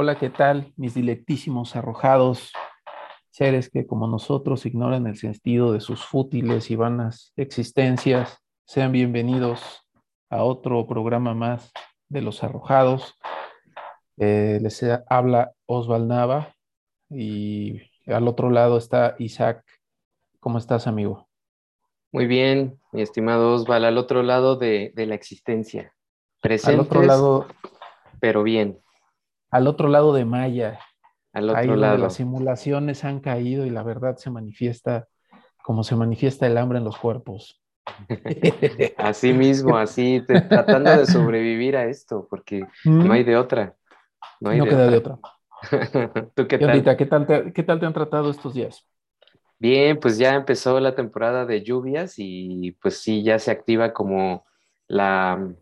Hola, ¿qué tal? Mis dilectísimos arrojados, seres que como nosotros ignoran el sentido de sus fútiles y vanas existencias, sean bienvenidos a otro programa más de los arrojados. Eh, les habla Osval Nava y al otro lado está Isaac. ¿Cómo estás, amigo? Muy bien, mi estimado Osval, al otro lado de, la existencia. Presentes, al otro lado, pero bien. Al otro lado de Maya. Al otro lado. las simulaciones han caído y la verdad se manifiesta como se manifiesta el hambre en los cuerpos. así mismo, así, tratando de sobrevivir a esto, porque no hay de otra. No, hay queda de otra. ¿Tú qué tal? ¿qué tal, te, ¿qué tal te han tratado estos días? Bien, pues ya empezó la temporada de lluvias y pues sí, ya se activa como la,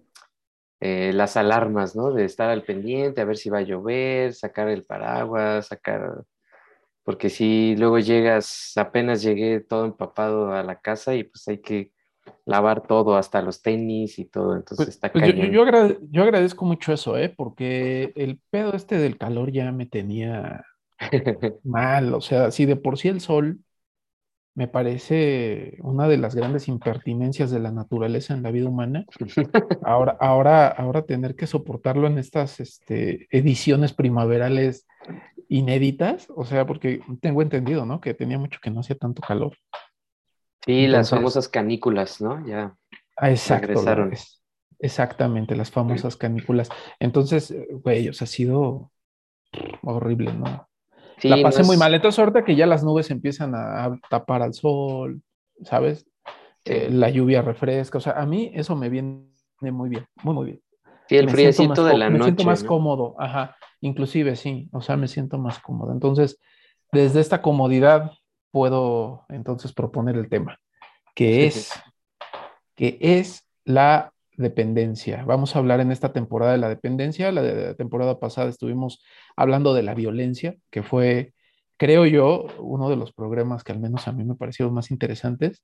eh, las alarmas, ¿no? De estar al pendiente, a ver si va a llover, sacar el paraguas, sacar... Porque si luego llegas, apenas llegué todo empapado a la casa y pues hay que lavar todo, hasta los tenis y todo, entonces pues, está pues yo, yo, yo, agradezco mucho eso, ¿eh? Porque el pedo este del calor ya me tenía mal, o sea, si de por sí el sol me parece una de las grandes impertinencias de la naturaleza en la vida humana. Ahora, ahora, ahora tener que soportarlo en estas este, ediciones primaverales inéditas, o sea, porque tengo entendido, ¿no? Que tenía mucho que no hacía tanto calor. Sí, las famosas canículas, ¿no? Ya ah, exacto, regresaron. exactamente, las famosas canículas. Entonces, güey, o sea, ha sido horrible, ¿no? La pasé muy mal. Entonces, ahorita que ya las nubes empiezan a tapar al sol, ¿sabes? Eh, la lluvia refresca. O sea, a mí eso me viene muy bien, muy, muy bien. Sí, el friecito de la noche. Me siento más cómodo, ajá. Inclusive, sí. O sea, me siento más cómodo. Entonces, desde esta comodidad puedo entonces proponer el tema, que es, que es la dependencia. Vamos a hablar en esta temporada de la dependencia. La, de, la temporada pasada estuvimos hablando de la violencia, que fue, creo yo, uno de los programas que al menos a mí me parecieron más interesantes.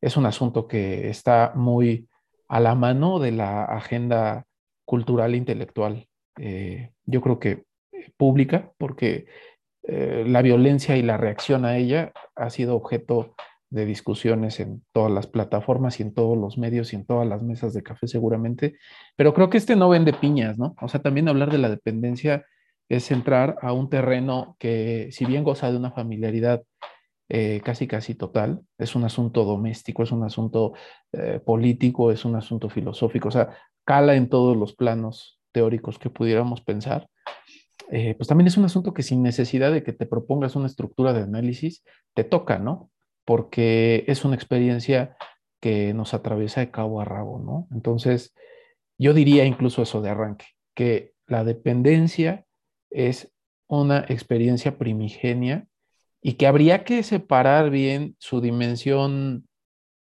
Es un asunto que está muy a la mano de la agenda cultural e intelectual, eh, yo creo que pública, porque eh, la violencia y la reacción a ella ha sido objeto de discusiones en todas las plataformas y en todos los medios y en todas las mesas de café seguramente, pero creo que este no vende piñas, ¿no? O sea, también hablar de la dependencia es entrar a un terreno que, si bien goza de una familiaridad eh, casi, casi total, es un asunto doméstico, es un asunto eh, político, es un asunto filosófico, o sea, cala en todos los planos teóricos que pudiéramos pensar. Eh, pues también es un asunto que sin necesidad de que te propongas una estructura de análisis, te toca, ¿no? Porque es una experiencia que nos atraviesa de cabo a rabo, ¿no? Entonces, yo diría incluso eso de arranque, que la dependencia es una experiencia primigenia y que habría que separar bien su dimensión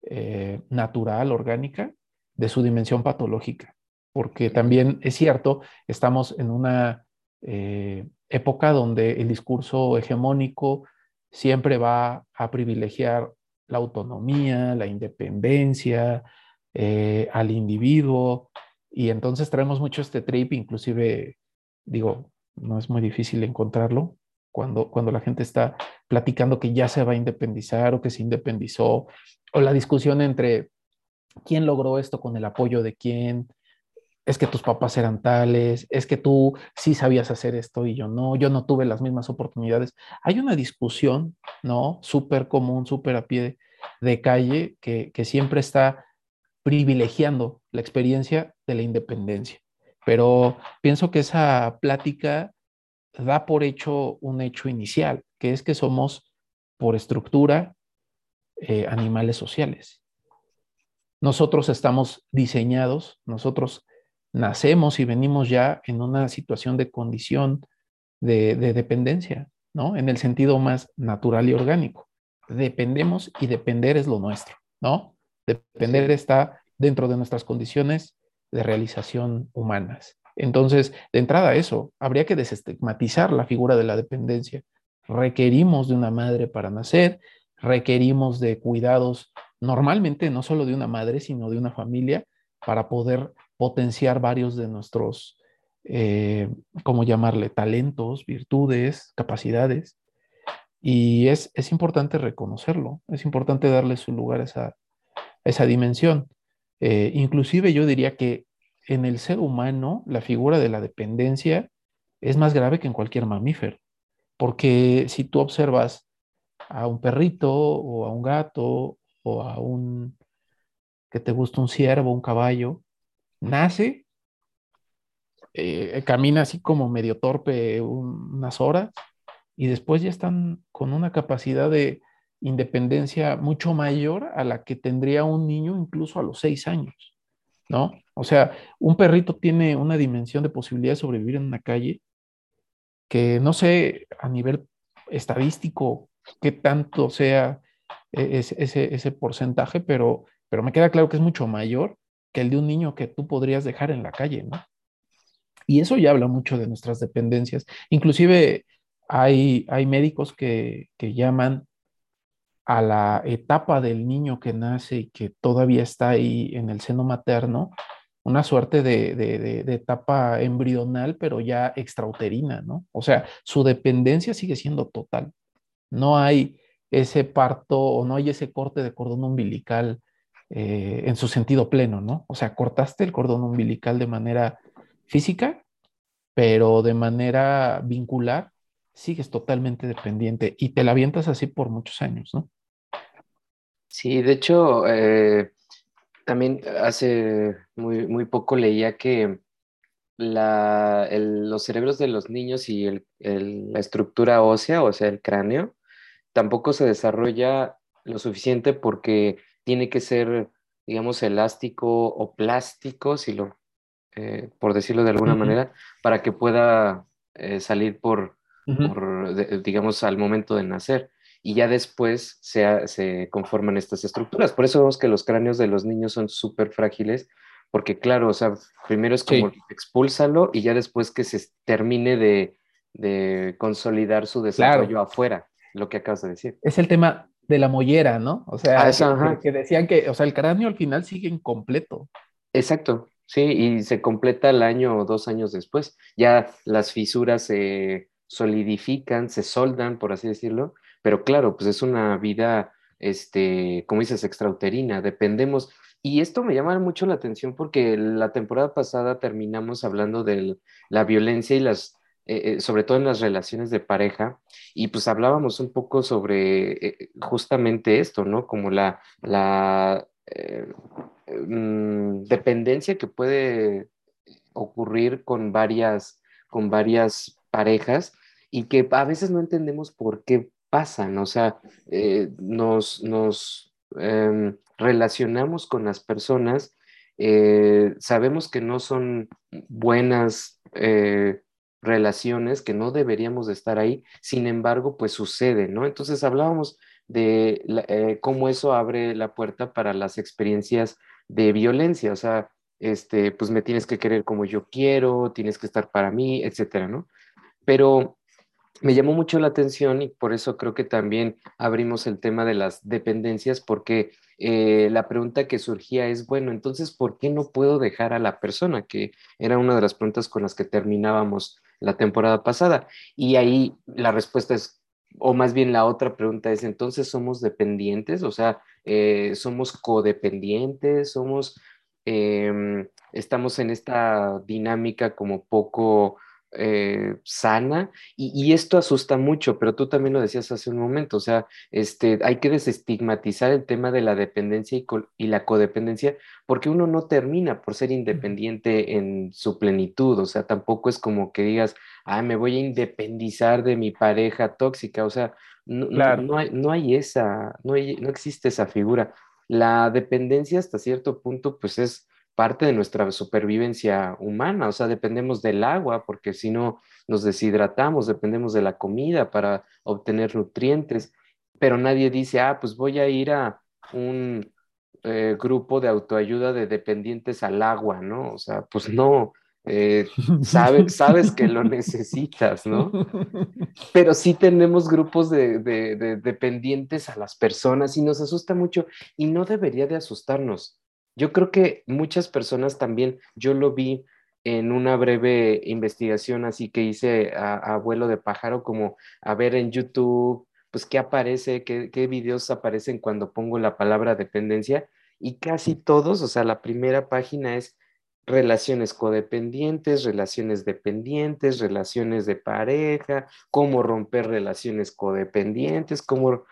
eh, natural, orgánica, de su dimensión patológica, porque también es cierto, estamos en una eh, época donde el discurso hegemónico siempre va a privilegiar la autonomía, la independencia, eh, al individuo, y entonces traemos mucho este trip, inclusive, digo, no es muy difícil encontrarlo, cuando, cuando la gente está platicando que ya se va a independizar o que se independizó, o la discusión entre quién logró esto con el apoyo de quién, es que tus papás eran tales, es que tú sí sabías hacer esto y yo no, yo no tuve las mismas oportunidades. Hay una discusión, ¿no? Súper común, súper a pie de, calle, que, que siempre está privilegiando la experiencia de la independencia. Pero pienso que esa plática da por hecho un hecho inicial, que es que somos, por estructura, eh, animales sociales. Nosotros estamos diseñados, nosotros nacemos y venimos ya en una situación de condición de, de dependencia, ¿no? En el sentido más natural y orgánico. Dependemos y depender es lo nuestro, ¿no? Depender está dentro de nuestras condiciones de realización humanas. Entonces, de entrada eso, habría que desestigmatizar la figura de la dependencia. Requerimos de una madre para nacer, requerimos de cuidados normalmente no solo de una madre, sino de una familia para poder potenciar varios de nuestros eh, ¿cómo llamarle? Talentos, virtudes, capacidades. Y es, es importante reconocerlo, es importante darle su lugar a esa, esa dimensión. Eh, inclusive yo diría que en el ser humano la figura de la dependencia es más grave que en cualquier mamífero, porque si tú observas a un perrito o a un gato o a un, que te gusta un ciervo, un caballo, nace, eh, camina así como medio torpe unas horas y después ya están con una capacidad de independencia mucho mayor a la que tendría un niño incluso a los seis años, ¿no? O sea, un perrito tiene una dimensión de posibilidad de sobrevivir en una calle que no sé a nivel estadístico qué tanto sea e-, ese, ese, porcentaje, pero, pero me queda claro que es mucho mayor que el de un niño que tú podrías dejar en la calle, ¿no? Y eso ya habla mucho de nuestras dependencias. Inclusive hay, hay médicos que, que llaman a la etapa del niño que nace y que todavía está ahí en el seno materno, una suerte de, de, de, etapa embrional, pero ya extrauterina, ¿no? O sea, su dependencia sigue siendo total. No hay ese parto o no hay ese corte de cordón umbilical eh, en su sentido pleno, ¿no? O sea, cortaste el cordón umbilical de manera física, pero de manera vincular sigues totalmente dependiente y te la avientas así por muchos años, ¿no? Sí, de hecho, eh, también hace muy, muy poco leía que los cerebros de los niños y la estructura ósea, o sea, el cráneo, tampoco se desarrolla lo suficiente porque tiene que ser, digamos, elástico o plástico, si lo, eh, por decirlo de alguna manera, para que pueda eh, salir por, digamos, al momento de nacer. Y ya después se, se, conforman estas estructuras. Por eso vemos que los cráneos de los niños son súper frágiles, porque claro, o sea, primero es como expúlsalo y ya después que se termine de, de consolidar su desarrollo afuera, lo que acabas de decir. Es el tema de la mollera, ¿no? O sea, ah, que, decían que, o sea, el cráneo al final sigue incompleto. Exacto, sí, y se completa el año o dos años después. Ya las fisuras se solidifican, se soldan, por así decirlo, pero claro, pues es una vida, este, como dices, extrauterina, dependemos. Y esto me llama mucho la atención porque la temporada pasada terminamos hablando de la violencia y las, eh, eh, sobre todo en las relaciones de pareja, y pues hablábamos un poco sobre eh, justamente esto, ¿no? Como la, la mm, dependencia que puede ocurrir con varias, con varias parejas y que a veces no entendemos por qué pasan, o sea, nos, nos em, relacionamos con las personas, sabemos que no son buenas relaciones, que no deberíamos de estar ahí, sin embargo, pues sucede, ¿no? Entonces hablábamos de cómo eso abre la puerta para las experiencias de violencia, o sea, este, pues me tienes que querer como yo quiero, tienes que estar para mí, etcétera, ¿no? Pero me llamó mucho la atención y por eso creo que también abrimos el tema de las dependencias, porque eh, la pregunta que surgía es, bueno, entonces, ¿por qué no puedo dejar a la persona? Que era una de las preguntas con las que terminábamos la temporada pasada. Y ahí la respuesta es, o más bien la otra pregunta es, entonces, ¿somos dependientes? O sea, eh, ¿somos codependientes? ¿Somos, em, estamos en esta dinámica como poco eh, sana y, esto asusta mucho, pero tú también lo decías hace un momento, o sea, este, hay que desestigmatizar el tema de la dependencia y, la codependencia porque uno no termina por ser independiente en su plenitud, o sea, tampoco es como que digas, ah, me voy a independizar de mi pareja tóxica, o sea, no, no, hay, no hay esa, no, no existe esa figura. La dependencia hasta cierto punto, pues es parte de nuestra supervivencia humana, o sea, dependemos del agua, porque si no nos deshidratamos, dependemos de la comida para obtener nutrientes, pero nadie dice, ah, pues voy a ir a un eh, grupo de autoayuda de dependientes al agua, ¿no? O sea, pues no, eh, sabes que lo necesitas, ¿no? Pero sí tenemos grupos de, de, dependientes a las personas y nos asusta mucho y no debería de asustarnos. Yo creo que muchas personas también, yo lo vi en una breve investigación así que hice a, abuelo de pájaro, como a ver en YouTube, pues qué aparece, qué, qué videos aparecen cuando pongo la palabra dependencia, y casi todos, o sea, la primera página es relaciones codependientes, relaciones dependientes, relaciones de pareja, cómo romper relaciones codependientes, cómo,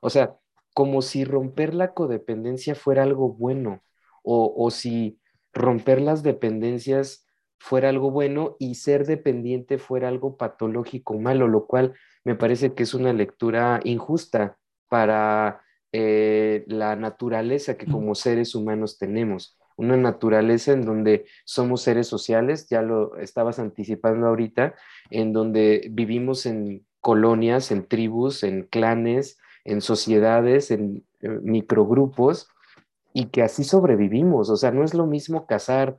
o sea, como si romper la codependencia fuera algo bueno o, o si romper las dependencias fuera algo bueno y ser dependiente fuera algo patológico malo, lo cual me parece que es una lectura injusta para eh, la naturaleza que como seres humanos tenemos. Una naturaleza en donde somos seres sociales, ya lo estabas anticipando ahorita, en donde vivimos en colonias, en tribus, en clanes, en sociedades, en eh, microgrupos, y que así sobrevivimos. O sea, no es lo mismo cazar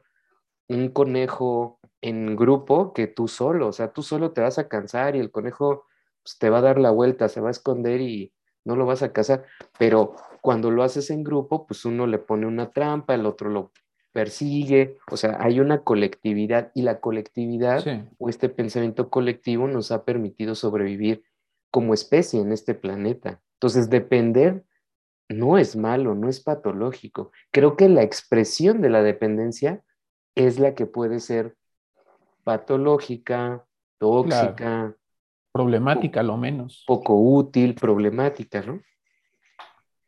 un conejo en grupo que tú solo. O sea, tú solo te vas a cansar y el conejo pues, te va a dar la vuelta, se va a esconder y no lo vas a cazar. Pero cuando lo haces en grupo, pues uno le pone una trampa, el otro lo persigue. O sea, hay una colectividad y la colectividad o este pensamiento colectivo nos ha permitido sobrevivir como especie en este planeta. Entonces, depender no es malo, no es patológico. Creo que la expresión de la dependencia es la que puede ser patológica, tóxica. Problemática, lo menos. Poco útil, problemática, ¿no?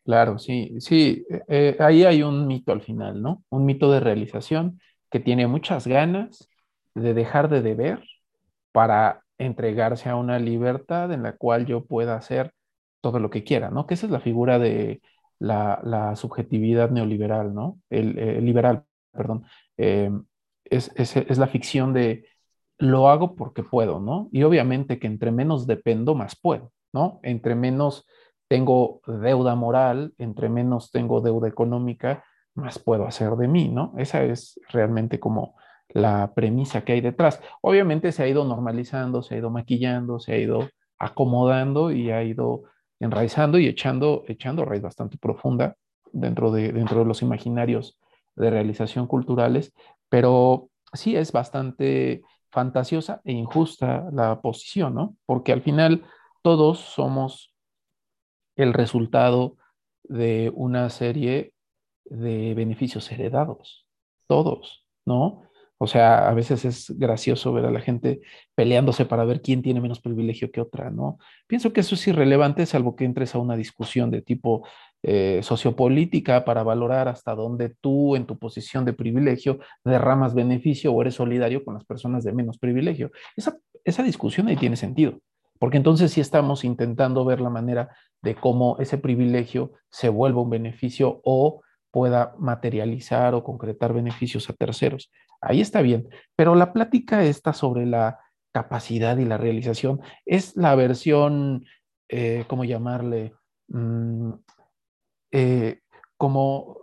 Claro, sí, sí, eh, eh, ahí hay un mito al final, ¿no? Un mito de realización que tiene muchas ganas de dejar de deber para entregarse a una libertad en la cual yo pueda hacer todo lo que quiera, ¿no? Que esa es la figura de la, subjetividad neoliberal, ¿no? El, liberal, perdón. Eh, es, es, la ficción de lo hago porque puedo, ¿no? Y obviamente que entre menos dependo, más puedo, ¿no? Entre menos tengo deuda moral, entre menos tengo deuda económica, más puedo hacer de mí, ¿no? Esa es realmente como la premisa que hay detrás. Obviamente se ha ido normalizando, se ha ido maquillando, se ha ido acomodando y ha ido enraizando y echando, echando raíz bastante profunda dentro de, dentro de los imaginarios de realización culturales, pero sí es bastante fantasiosa e injusta la posición, ¿no? Porque al final todos somos el resultado de una serie de beneficios heredados, todos, ¿no? O sea, a veces es gracioso ver a la gente peleándose para ver quién tiene menos privilegio que otra, ¿no? Pienso que eso es irrelevante, salvo que entres a una discusión de tipo eh, sociopolítica para valorar hasta dónde tú, en tu posición de privilegio, derramas beneficio o eres solidario con las personas de menos privilegio. Esa, esa discusión ahí tiene sentido, porque entonces sí estamos intentando ver la manera de cómo ese privilegio se vuelva un beneficio o pueda materializar o concretar beneficios a terceros. Ahí está bien, pero la plática está sobre la capacidad y la realización. Es la versión, eh, ¿cómo llamarle? Mm, eh, como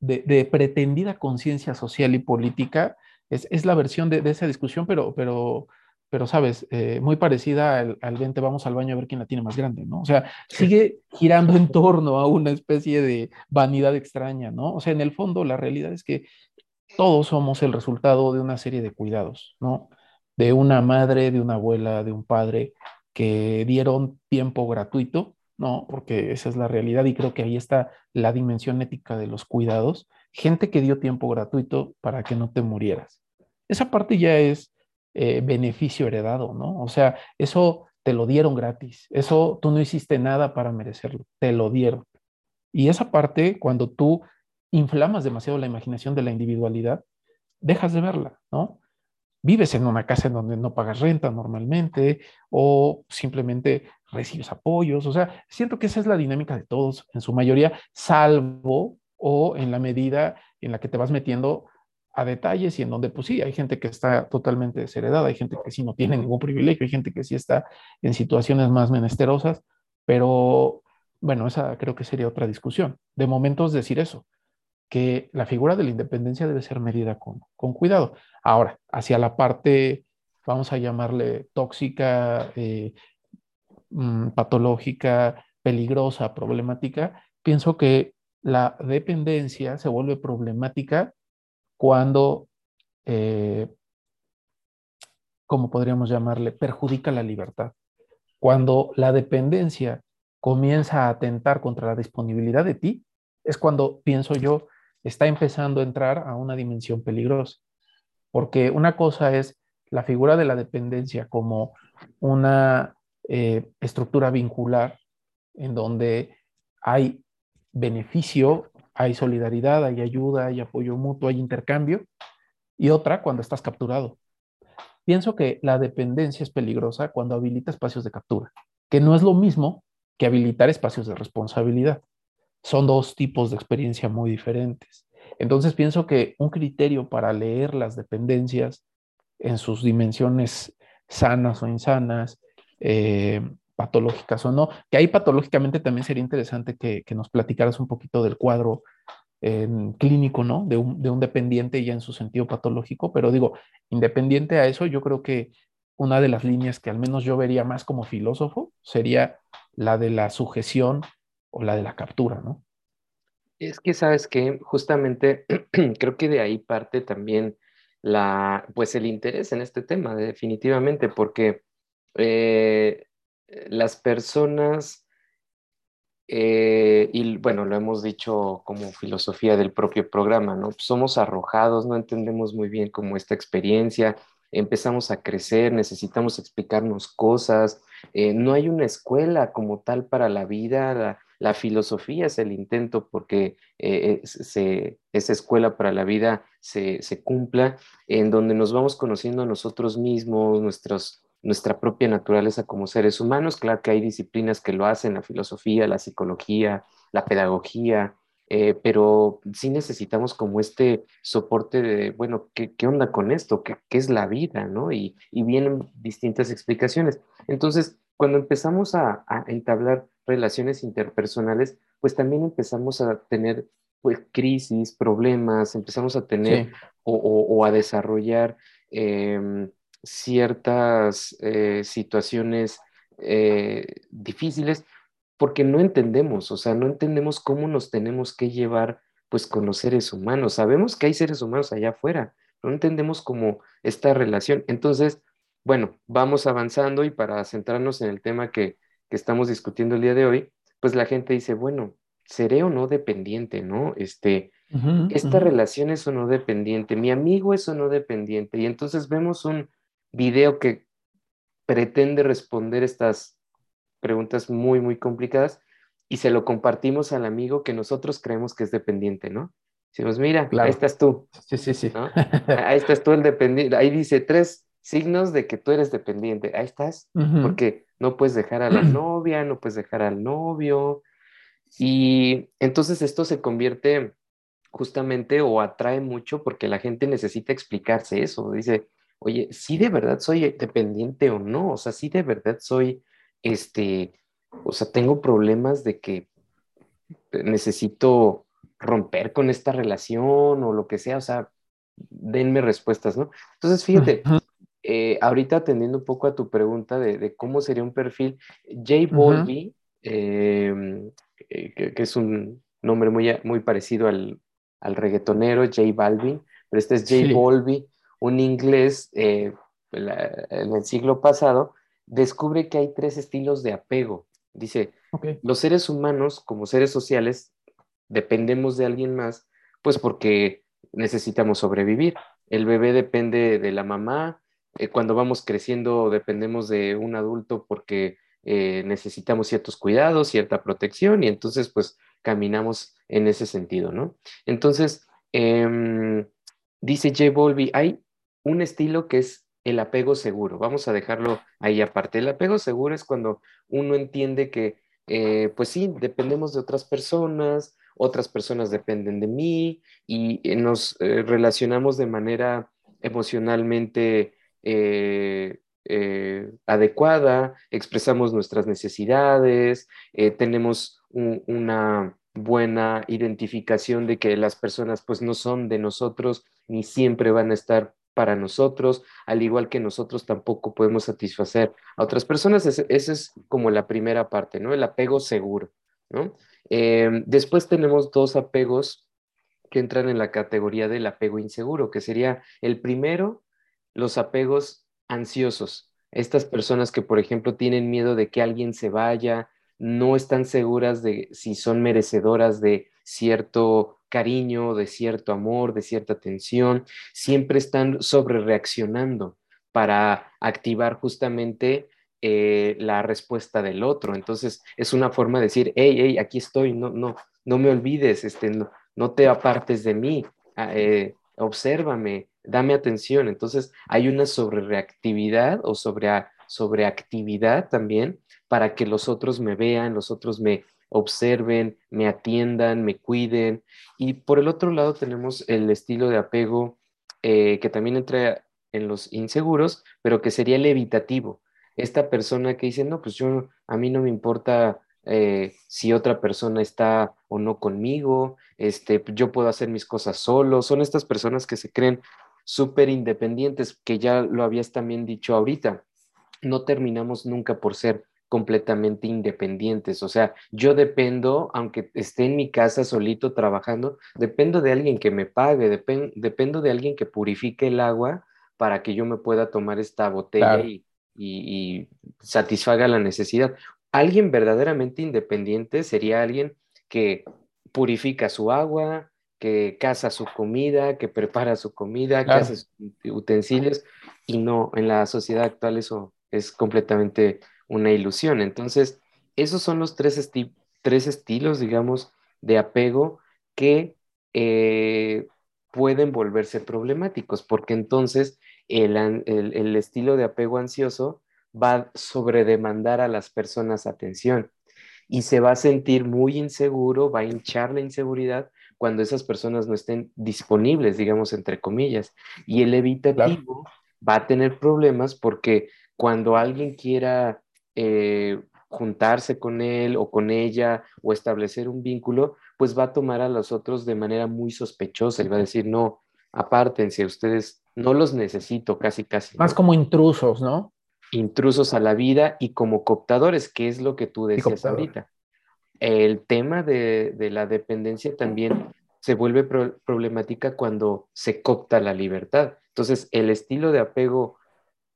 de, pretendida conciencia social y política. Es, es la versión de, de, esa discusión, pero, pero pero sabes, eh, muy parecida al, al, vente, vamos al baño a ver quién la tiene más grande, ¿no? O sea, sigue girando en torno a una especie de vanidad extraña, ¿no? O sea, en el fondo la realidad es que todos somos el resultado de una serie de cuidados, ¿no? De una madre, de una abuela, de un padre que dieron tiempo gratuito, ¿no? Porque esa es la realidad y creo que ahí está la dimensión ética de los cuidados. Gente que dio tiempo gratuito para que no te murieras. Esa parte ya es eh, beneficio heredado, ¿no? O sea, eso te lo dieron gratis, eso tú no hiciste nada para merecerlo, te lo dieron. Y esa parte, cuando tú inflamas demasiado la imaginación de la individualidad, dejas de verla, ¿no? Vives en una casa en donde no pagas renta normalmente o simplemente recibes apoyos, o sea, siento que esa es la dinámica de todos en su mayoría, salvo o en la medida en la que te vas metiendo a detalles y en donde pues sí, hay gente que está totalmente desheredada, hay gente que sí no tiene ningún privilegio, hay gente que sí está en situaciones más menesterosas, pero bueno, esa creo que sería otra discusión. De momento es decir eso, que la figura de la independencia debe ser medida con, con cuidado. Ahora, hacia la parte, vamos a llamarle tóxica, eh, mm, patológica, peligrosa, problemática, pienso que la dependencia se vuelve problemática cuando eh, como podríamos llamarle, perjudica la libertad. Cuando la dependencia comienza a atentar contra la disponibilidad de ti, es cuando, pienso yo, está empezando a entrar a una dimensión peligrosa. Porque una cosa es la figura de la dependencia como una eh, estructura vincular en donde hay beneficio, hay solidaridad, hay ayuda, hay apoyo mutuo, hay intercambio, y otra cuando estás capturado. Pienso que la dependencia es peligrosa cuando habilita espacios de captura, que no es lo mismo que habilitar espacios de responsabilidad. Son dos tipos de experiencia muy diferentes. Entonces pienso que un criterio para leer las dependencias en sus dimensiones sanas o insanas, eh, patológicas o no, que ahí patológicamente también sería interesante que, nos platicaras un poquito del cuadro clínico, ¿no? De un, de un, dependiente ya en su sentido patológico, pero digo, independiente a eso, yo creo que una de las líneas que al menos yo vería más como filósofo sería la de la sujeción o la de la captura, ¿no? Es que sabes que justamente creo que de ahí parte también la, pues el interés en este tema, definitivamente, porque eh, las personas, eh, y bueno, lo hemos dicho como filosofía del propio programa, ¿no? Somos arrojados, no entendemos muy bien cómo esta experiencia, empezamos a crecer, necesitamos explicarnos cosas, eh, no hay una escuela como tal para la vida, la, filosofía es el intento porque eh, esa escuela para la vida se, se, cumpla, en donde nos vamos conociendo a nosotros mismos, nuestros, nuestra propia naturaleza como seres humanos. Claro que hay disciplinas que lo hacen, la filosofía, la psicología, la pedagogía, eh, pero sí necesitamos como este soporte de, bueno, ¿qué, qué onda con esto? ¿Qué, ¿Qué, es la vida? ¿no? Y, y, vienen distintas explicaciones. Entonces, cuando empezamos a, a, entablar relaciones interpersonales, pues también empezamos a tener pues, crisis, problemas, empezamos a tener o, o, a desarrollar eh, ciertas eh, situaciones eh, difíciles porque no entendemos, o sea, no entendemos cómo nos tenemos que llevar pues con los seres humanos. Sabemos que hay seres humanos allá afuera, no entendemos cómo esta relación. Entonces, bueno, vamos avanzando y para centrarnos en el tema que, que estamos discutiendo el día de hoy, pues la gente dice, bueno, ¿seré o no dependiente, no? Este, esta relación es o no dependiente, mi amigo es o no dependiente. Y entonces vemos un, video que pretende responder estas preguntas muy, muy complicadas y se lo compartimos al amigo que nosotros creemos que es dependiente, ¿no? Decimos, mira, ahí estás tú. Sí, sí, sí. Ahí estás tú el dependiente. Ahí dice tres signos de que tú eres dependiente. Ahí estás, porque no puedes dejar a la novia, no puedes dejar al novio. Y entonces esto se convierte justamente o atrae mucho porque la gente necesita explicarse eso. Dice, oye, si de verdad soy dependiente o no, o sea, si de verdad soy, este, o sea, tengo problemas de que necesito romper con esta relación o lo que sea, o sea, denme respuestas, ¿no? Entonces, fíjate, eh, ahorita atendiendo un poco a tu pregunta de, cómo sería un perfil, J. Bolby, em, eh, que, es un nombre muy, muy parecido al, al reggaetonero J Balvin, pero este es J. Bolby, un inglés eh, en el siglo pasado, descubre que hay tres estilos de apego. Dice, los seres humanos como seres sociales dependemos de alguien más, pues porque necesitamos sobrevivir. El bebé depende de la mamá, eh, cuando vamos creciendo dependemos de un adulto porque eh, necesitamos ciertos cuidados, cierta protección y entonces pues caminamos en ese sentido, ¿no? Entonces, em, dice J. Bolby, hay un estilo que es el apego seguro. Vamos a dejarlo ahí aparte. El apego seguro es cuando uno entiende que, eh, pues sí, dependemos de otras personas, otras personas dependen de mí y eh, nos eh, relacionamos de manera emocionalmente adecuada, expresamos nuestras necesidades, tenemos una buena identificación de que las personas pues no son de nosotros ni siempre van a estar para nosotros, al igual que nosotros tampoco podemos satisfacer a otras personas. Esa es como la primera parte, ¿no? El apego seguro, ¿no? Em, después tenemos dos apegos que entran en la categoría del apego inseguro, que sería el primero, los apegos ansiosos. Estas personas que, por ejemplo, tienen miedo de que alguien se vaya, no están seguras de si son merecedoras de cierto cariño, de cierto amor, de cierta atención, siempre están sobre reaccionando para activar justamente eh, la respuesta del otro. Entonces, es una forma de decir, hey, hey, aquí estoy, no, no, no me olvides, este, no, no te apartes de mí, ah, eh, obsérvame, dame atención. Entonces, hay una sobrereactividad o sobre, sobreactividad también para que los otros me vean, los otros me observen, me atiendan, me cuiden. Y por el otro lado tenemos el estilo de apego eh, que también entra en los inseguros, pero que sería el evitativo. Esta persona que dice, no, pues yo, a mí no me importa eh, si otra persona está o no conmigo, este, yo puedo hacer mis cosas solo, son estas personas que se creen súper independientes, que ya lo habías también dicho ahorita, no terminamos nunca por ser completamente independientes. O sea, yo dependo, aunque esté en mi casa solito trabajando, dependo de alguien que me pague, dependo de alguien que purifique el agua para que yo me pueda tomar esta botella y, y, satisfaga la necesidad. Alguien verdaderamente independiente sería alguien que purifica su agua, que caza su comida, que prepara su comida, que hace utensilios, y no, en la sociedad actual eso es completamente una ilusión. Entonces, esos son los tres, tres estilos, digamos, de apego que eh, pueden volverse problemáticos, porque entonces el, estilo de apego ansioso va a sobredemandar a las personas atención y se va a sentir muy inseguro, va a hinchar la inseguridad cuando esas personas no estén disponibles, digamos, entre comillas. Y el evitativo va a tener problemas porque cuando alguien quiera eh, juntarse con él o con ella o establecer un vínculo, pues va a tomar a los otros de manera muy sospechosa y va a decir, no, apártense, ustedes no los necesito casi, casi. Más como intrusos, ¿no? Intrusos a la vida y como cooptadores, que es lo que tú decías ahorita. El tema de, la dependencia también se vuelve problemática cuando se coopta la libertad. Entonces, el estilo de apego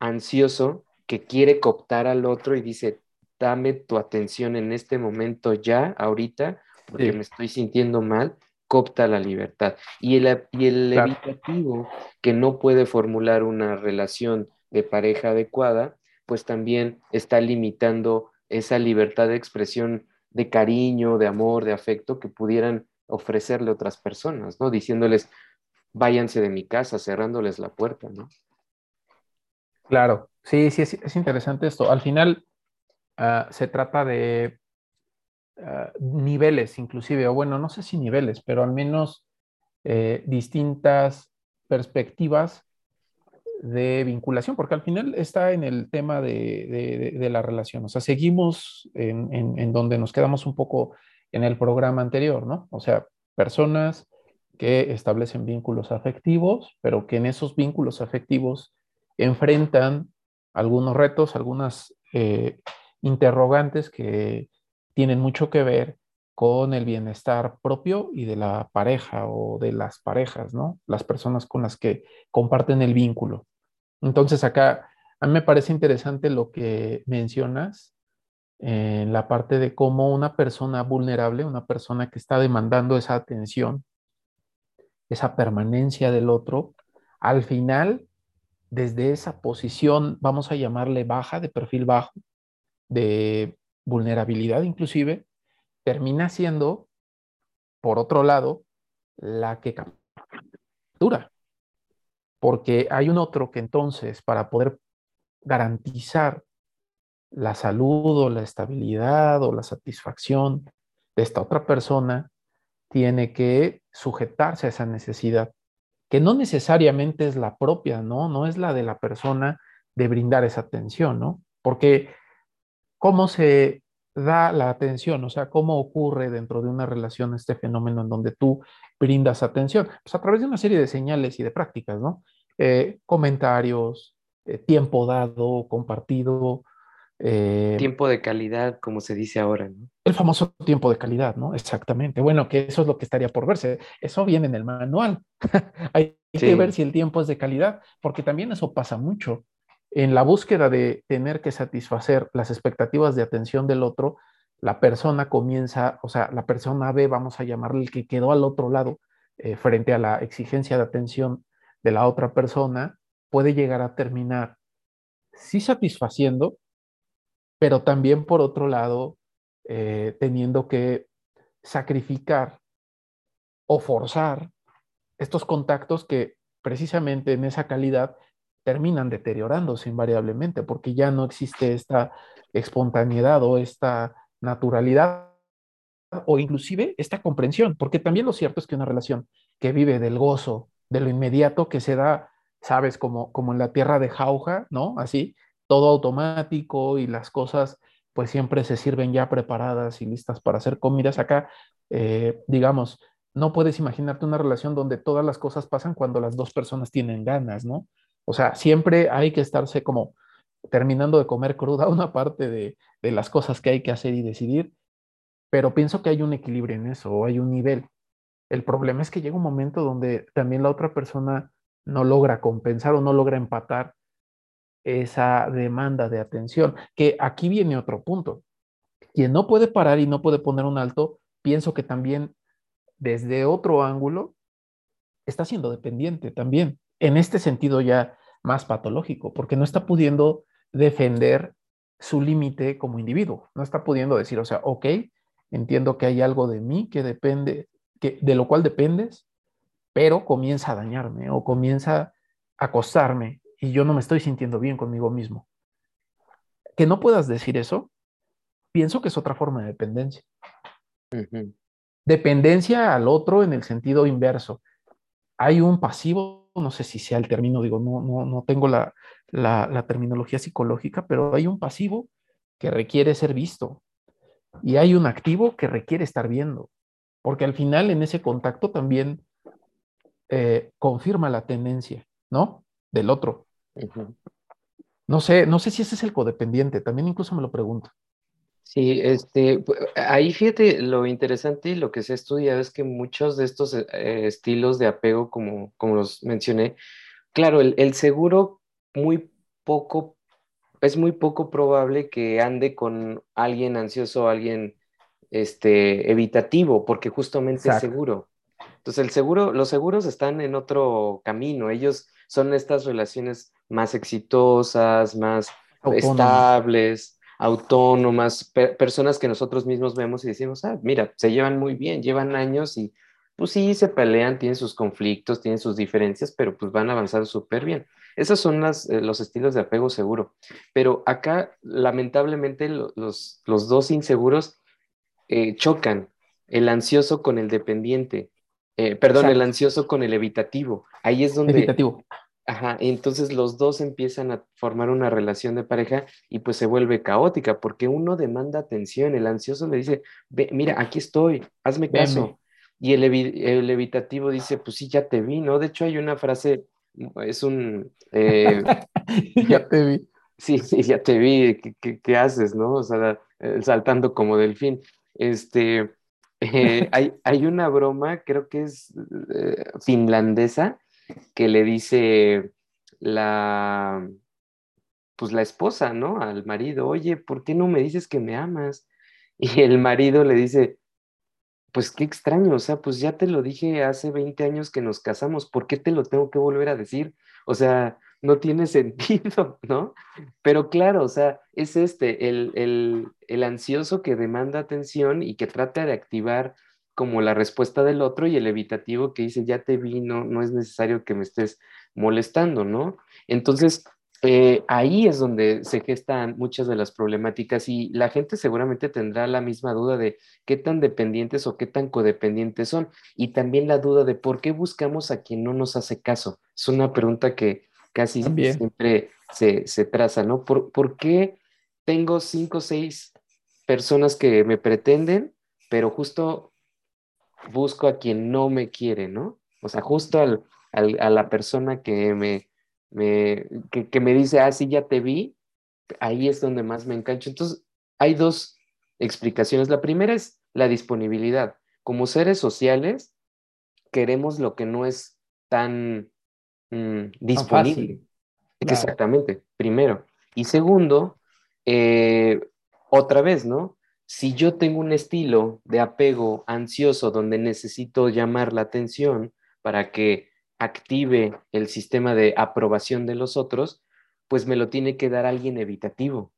ansioso que quiere cooptar al otro y dice, dame tu atención en este momento ya, ahorita, porque me estoy sintiendo mal, copta la libertad. Y el, y el evitativo que no puede formular una relación de pareja adecuada, pues también está limitando esa libertad de expresión de cariño, de amor, de afecto que pudieran ofrecerle otras personas, ¿no? Diciéndoles, váyanse de mi casa, cerrándoles la puerta, ¿no? Claro, sí, sí, es, interesante esto. Al final ah, se trata de Ah, niveles inclusive, o bueno, no sé si niveles, pero al menos eh, distintas perspectivas de vinculación, porque al final está en el tema de, la relación, o sea, seguimos en, donde nos quedamos un poco en el programa anterior, ¿no? O sea, personas que establecen vínculos afectivos, pero que en esos vínculos afectivos enfrentan algunos retos, algunas eh, interrogantes que tienen mucho que ver con el bienestar propio y de la pareja o de las parejas, ¿no? Las personas con las que comparten el vínculo. Entonces acá a mí me parece interesante lo que mencionas en la parte de cómo una persona vulnerable, una persona que está demandando esa atención, esa permanencia del otro, al final, desde esa posición, vamos a llamarle baja, de perfil bajo, de vulnerabilidad inclusive, termina siendo, por otro lado, la que captura. Porque hay un otro que entonces, para poder garantizar la salud o la estabilidad o la satisfacción de esta otra persona, tiene que sujetarse a esa necesidad, que no necesariamente es la propia, ¿no? No es la de la persona de brindar esa atención, ¿no? Porque cómo se da la atención, o sea, cómo ocurre dentro de una relación este fenómeno en donde tú brindas atención, pues a través de una serie de señales y de prácticas, ¿no? Eh, comentarios, eh, tiempo dado, compartido. Eh, tiempo de calidad, como se dice ahora, ¿no? El famoso tiempo de calidad, ¿no? Exactamente. Bueno, que eso es lo que estaría por verse. Eso viene en el manual. Hay que ver si el tiempo es de calidad, porque también eso pasa mucho. en la búsqueda de tener que satisfacer las expectativas de atención del otro, la persona comienza, o sea, la persona B, vamos a llamarle el que quedó al otro lado eh, frente a la exigencia de atención de la otra persona, puede llegar a terminar sí satisfaciendo, pero también por otro lado eh, teniendo que sacrificar o forzar estos contactos que precisamente en esa calidad terminan deteriorándose invariablemente porque ya no existe esta espontaneidad o esta naturalidad o inclusive esta comprensión, porque también lo cierto es que una relación que vive del gozo, de lo inmediato que se da, sabes, como, como en la tierra de jauja, ¿no? Así, todo automático y las cosas pues siempre se sirven ya preparadas y listas para hacer comidas. Acá, eh, digamos, no puedes imaginarte una relación donde todas las cosas pasan cuando las dos personas tienen ganas, ¿no? O sea, siempre hay que estarse como terminando de comer cruda una parte de, de las cosas que hay que hacer y decidir, pero pienso que hay un equilibrio en eso, o hay un nivel. El problema es que llega un momento donde también la otra persona no logra compensar o no logra empatar esa demanda de atención, que aquí viene otro punto. Quien no puede parar y no puede poner un alto, pienso que también desde otro ángulo está siendo dependiente también, en este sentido ya más patológico, porque no está pudiendo defender su límite como individuo, no está pudiendo decir, o sea, ok, entiendo que hay algo de mí que depende, que, de lo cual dependes, pero comienza a dañarme o comienza a acosarme y yo no me estoy sintiendo bien conmigo mismo. Que no puedas decir eso, pienso que es otra forma de dependencia. Dependencia al otro en el sentido inverso. Hay un pasivo, no sé si sea el término, digo, no, no, no tengo la, la terminología psicológica, pero hay un pasivo que requiere ser visto y hay un activo que requiere estar viendo, porque al final en ese contacto también eh, confirma la tendencia, ¿no? Del otro. No sé, no sé si ese es el codependiente, también incluso me lo pregunto. Sí, este, ahí fíjate lo interesante y lo que se estudia es que muchos de estos eh, estilos de apego, como, como los mencioné, claro, el, el, seguro muy poco, es muy poco probable que ande con alguien ansioso, alguien este, evitativo, porque justamente es seguro. Entonces, el seguro, los seguros están en otro camino, ellos son estas relaciones más exitosas, más estables, autónomas, personas que nosotros mismos vemos y decimos, ah, mira, se llevan muy bien, llevan años y pues sí, se pelean, tienen sus conflictos, tienen sus diferencias, pero pues van avanzando súper bien. Esos son las, eh, los estilos de apego seguro. Pero acá, lamentablemente, los, los dos inseguros eh, chocan, el ansioso con el dependiente. Eh, perdón, el ansioso con el evitativo. Ahí es donde... Evitativo. Ajá, entonces los dos empiezan a formar una relación de pareja y pues se vuelve caótica porque uno demanda atención, el ansioso le dice, mira, aquí estoy, hazme caso. Y el, el, evitativo dice, pues sí, ya te vi, ¿no? De hecho hay una frase, es un... Eh, ya te vi. Sí, sí, ya te vi, ¿qué, qué, haces, no? O sea, eh, saltando como delfín. Este, eh, hay, hay, una broma, creo que es finlandesa, que le dice la, pues la esposa, ¿no? Al marido, oye, ¿por qué no me dices que me amas? Y el marido le dice, pues qué extraño, o sea, pues ya te lo dije hace 20 años que nos casamos, ¿por qué te lo tengo que volver a decir? O sea, no tiene sentido, ¿no? Pero claro, o sea, es este, el, el, el ansioso que demanda atención y que trata de activar como la respuesta del otro y el evitativo que dice, ya te vi, no, no es necesario que me estés molestando, ¿no? Entonces, eh, ahí es donde se gestan muchas de las problemáticas y la gente seguramente tendrá la misma duda de qué tan dependientes o qué tan codependientes son y también la duda de por qué buscamos a quien no nos hace caso. Es una pregunta que casi siempre se, se, traza, ¿no? ¿Por, ¿Por qué tengo cinco o seis personas que me pretenden, pero justo busco a quien no me quiere, ¿no? O sea, justo al, a la persona que me, me, que, me dice, ah, sí, ya te vi, ahí es donde más me engancho. Entonces, hay dos explicaciones. La primera es la disponibilidad. Como seres sociales, queremos lo que no es tan mm, disponible. Exactamente, primero. Y segundo, eh, otra vez, ¿no? Si yo tengo un estilo de apego ansioso donde necesito llamar la atención para que active el sistema de aprobación de los otros, pues me lo tiene que dar alguien evitativo.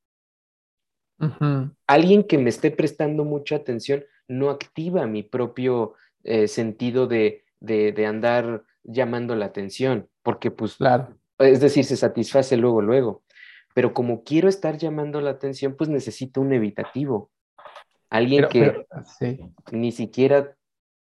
Alguien que me esté prestando mucha atención no activa mi propio eh, sentido de, de, andar llamando la atención, porque pues, claro. es decir, se satisface luego, luego. Pero como quiero estar llamando la atención, pues necesito un evitativo. Alguien que ni siquiera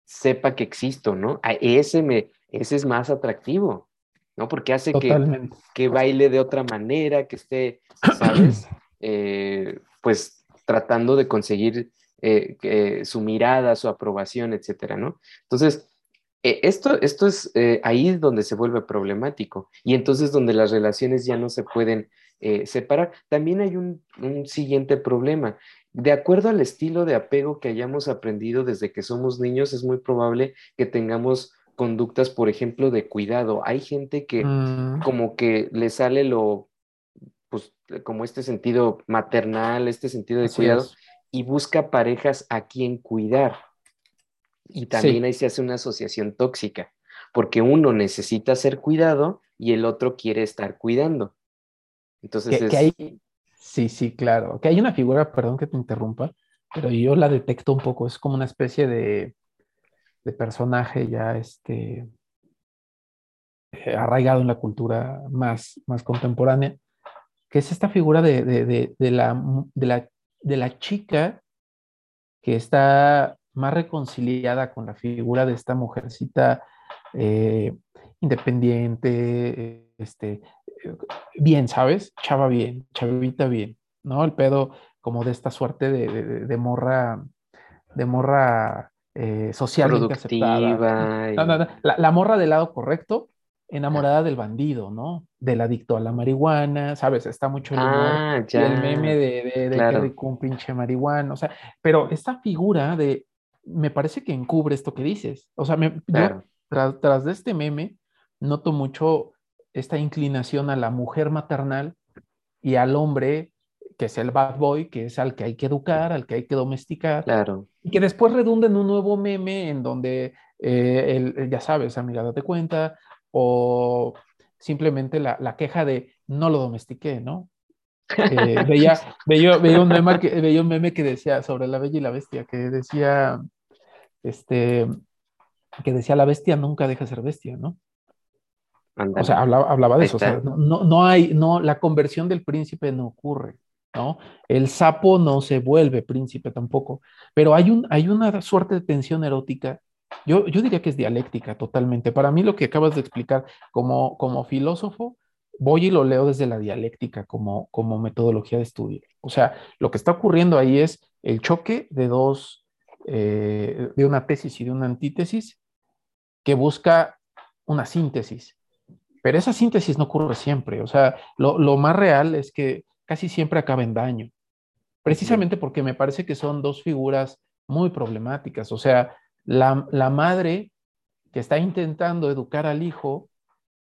sepa que existo, ¿no? A ese, me, ese es más atractivo, ¿no? Porque hace que, que, baile de otra manera, que esté, ¿sabes? Eh, pues tratando de conseguir eh, su mirada, su aprobación, etcétera, ¿no? Entonces, eh, esto, esto es ahí donde se vuelve problemático y entonces donde las relaciones ya no se pueden separar. También hay un, un siguiente problema de acuerdo al estilo de apego que hayamos aprendido desde que somos niños, es muy probable que tengamos conductas, por ejemplo, de cuidado. Hay gente que mm. como que le sale lo, pues, como este sentido maternal, este sentido de cuidado, y busca parejas a quien cuidar. Y también ahí se hace una asociación tóxica, porque uno necesita ser cuidado y el otro quiere estar cuidando. Entonces es... Sí, sí, claro. Que hay una figura, perdón que te interrumpa, pero yo la detecto un poco, es como una especie de, personaje ya este, eh, arraigado en la cultura más, más contemporánea, que es esta figura de, la, de, la, chica que está más reconciliada con la figura de esta mujercita eh, independiente, este, bien, ¿sabes? Chava bien, chavita bien, ¿no? El pedo como de esta suerte de, morra, de morra eh, socialmente aceptada. La, morra del lado correcto, enamorada del bandido, ¿no? Del adicto a la marihuana, ¿sabes? Está mucho el ah, el meme de, de, que un pinche marihuana, o sea, pero esta figura de, me parece que encubre esto que dices, o sea, me, yo tras de este meme noto mucho esta inclinación a la mujer maternal y al hombre que es el bad boy, que es al que hay que educar, al que hay que domesticar. Claro. Y que después redunda en un nuevo meme en donde, eh, ya sabes, amiga, date cuenta, o simplemente la, queja de no lo domestiqué, ¿no? Eh, veía, veía, un meme que, veía un meme que decía sobre la bella y la bestia, que decía, este, que decía la bestia nunca deja de ser bestia, ¿no? O sea, hablaba, de eso. no, no hay, no, la conversión del príncipe no ocurre, ¿no? El sapo no se vuelve príncipe tampoco. Pero hay, un, hay una suerte de tensión erótica. Yo, yo diría que es dialéctica totalmente. Para mí lo que acabas de explicar como, como filósofo, voy y lo leo desde la dialéctica como, como metodología de estudio. O sea, lo que está ocurriendo ahí es el choque de dos, eh, de una tesis y de una antítesis que busca una síntesis. Pero esa síntesis no ocurre siempre. O sea, lo, más real es que casi siempre acaba en daño. Precisamente porque me parece que son dos figuras muy problemáticas. O sea, la, madre que está intentando educar al hijo,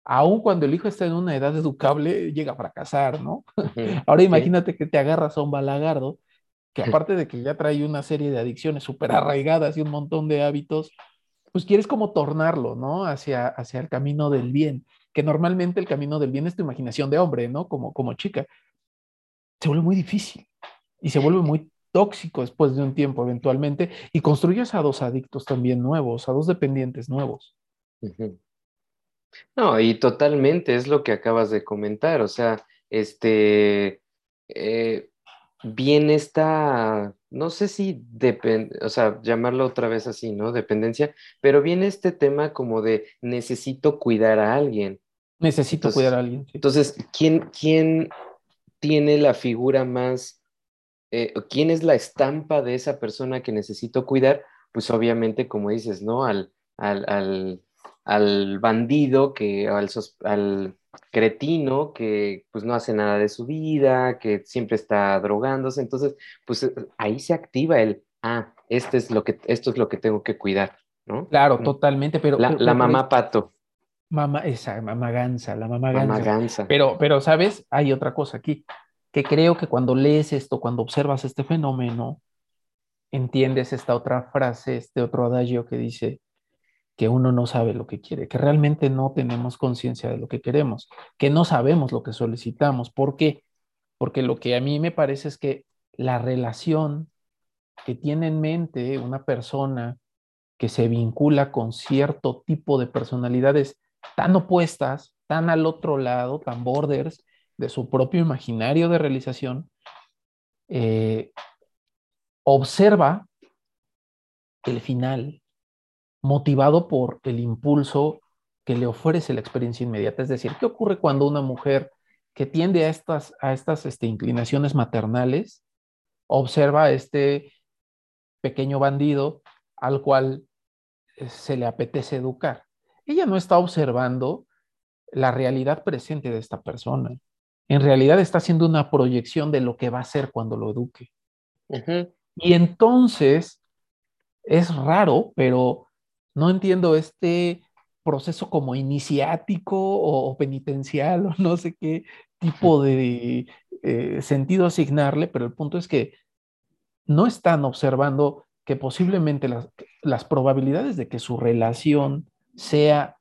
aun cuando el hijo está en una edad educable, llega a fracasar, ¿no? Ahora imagínate que te agarras a un balagardo, que aparte de que ya trae una serie de adicciones súper arraigadas y un montón de hábitos, pues quieres como tornarlo, ¿no? Hacia, hacia el camino del bien que normalmente el camino del bien es tu imaginación de hombre, ¿no? Como, como chica. Se vuelve muy difícil y se vuelve muy tóxico después de un tiempo eventualmente y construyes a dos adictos también nuevos, a dos dependientes nuevos. No, y totalmente es lo que acabas de comentar, o sea, este, eh, bien está, no sé si depende, o sea, llamarlo otra vez así, ¿no? Dependencia, pero viene este tema como de necesito cuidar a alguien. Necesito cuidar a alguien. Entonces, ¿quién, ¿quién tiene la figura más, eh, quién es la estampa de esa persona que necesito cuidar? Pues obviamente, como dices, ¿no? Al, al, al, bandido, que, al, al cretino que pues no hace nada de su vida, que siempre está drogándose. Entonces, pues eh, ahí se activa el, ah, este es lo que, esto es lo que tengo que cuidar, ¿no? Claro, totalmente, pero... La, la mamá pato. Mamá, esa mamá gansa, la mamá gansa. Pero, pero, ¿sabes? Hay otra cosa aquí, que creo que cuando lees esto, cuando observas este fenómeno, entiendes esta otra frase, este otro adagio que dice que uno no sabe lo que quiere, que realmente no tenemos conciencia de lo que queremos, que no sabemos lo que solicitamos. ¿Por qué? Porque lo que a mí me parece es que la relación que tiene en mente una persona que se vincula con cierto tipo de personalidades tan opuestas, tan al otro lado, tan borders de su propio imaginario de realización, eh, observa el final motivado por el impulso que le ofrece la experiencia inmediata. Es decir, ¿qué ocurre cuando una mujer que tiende a estas, a estas este, inclinaciones maternales observa a este pequeño bandido al cual eh, se le apetece educar? Ella no está observando la realidad presente de esta persona. En realidad está haciendo una proyección de lo que va a ser cuando lo eduque. Uh -huh. Y entonces es raro, pero no entiendo este proceso como iniciático o, penitencial o no sé qué tipo de eh, sentido asignarle, pero el punto es que no están observando que posiblemente las, las probabilidades de que su relación sea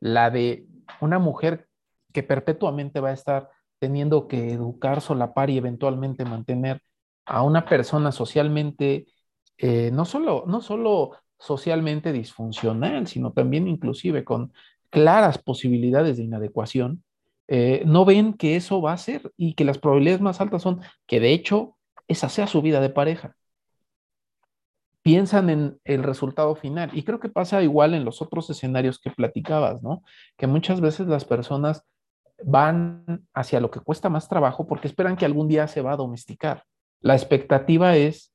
la de una mujer que perpetuamente va a estar teniendo que educar, solapar y eventualmente mantener a una persona socialmente, eh, no, solo, no solo socialmente disfuncional, sino también inclusive con claras posibilidades de inadecuación, eh, no ven que eso va a ser y que las probabilidades más altas son que de hecho esa sea su vida de pareja. Piensan en el resultado final y creo que pasa igual en los otros escenarios que platicabas, ¿no? Que muchas veces las personas van hacia lo que cuesta más trabajo porque esperan que algún día se va a domesticar. La expectativa es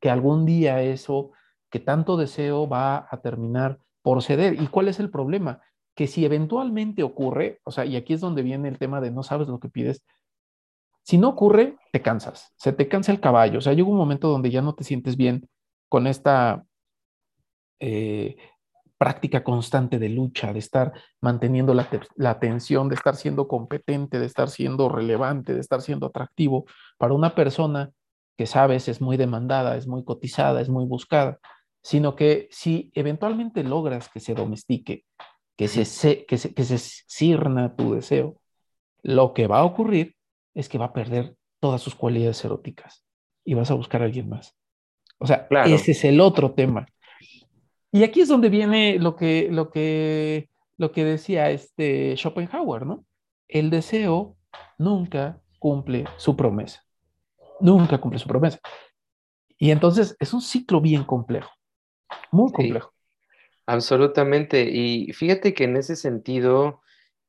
que algún día eso que tanto deseo va a terminar por ceder. ¿Y cuál es el problema? Que si eventualmente ocurre, o sea, y aquí es donde viene el tema de no sabes lo que pides, si no ocurre, te cansas, se te cansa el caballo, o sea, llega un momento donde ya no te sientes bien con esta eh, práctica constante de lucha, de estar manteniendo la, la atención, de estar siendo competente, de estar siendo relevante, de estar siendo atractivo para una persona que sabes es muy demandada, es muy cotizada, es muy buscada, sino que si eventualmente logras que se domestique, que se, que se, que se cirna tu deseo, lo que va a ocurrir es que va a perder todas sus cualidades eróticas y vas a buscar a alguien más. O sea, claro. ese es el otro tema. Y aquí es donde viene lo que, lo que, lo que decía este Schopenhauer, ¿no? El deseo nunca cumple su promesa. Nunca cumple su promesa. Y entonces es un ciclo bien complejo, muy complejo. Sí, absolutamente. Y fíjate que en ese sentido,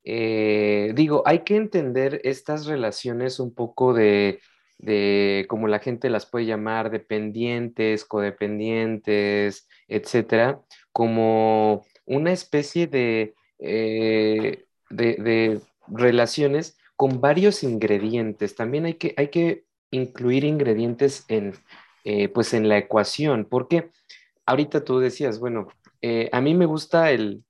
eh, digo, hay que entender estas relaciones un poco de, de, como la gente las puede llamar, dependientes, codependientes, etcétera, como una especie de, eh, de, de, relaciones con varios ingredientes. También hay que, hay que incluir ingredientes en, eh, pues en la ecuación, porque ahorita tú decías, bueno, eh, a mí me gusta el,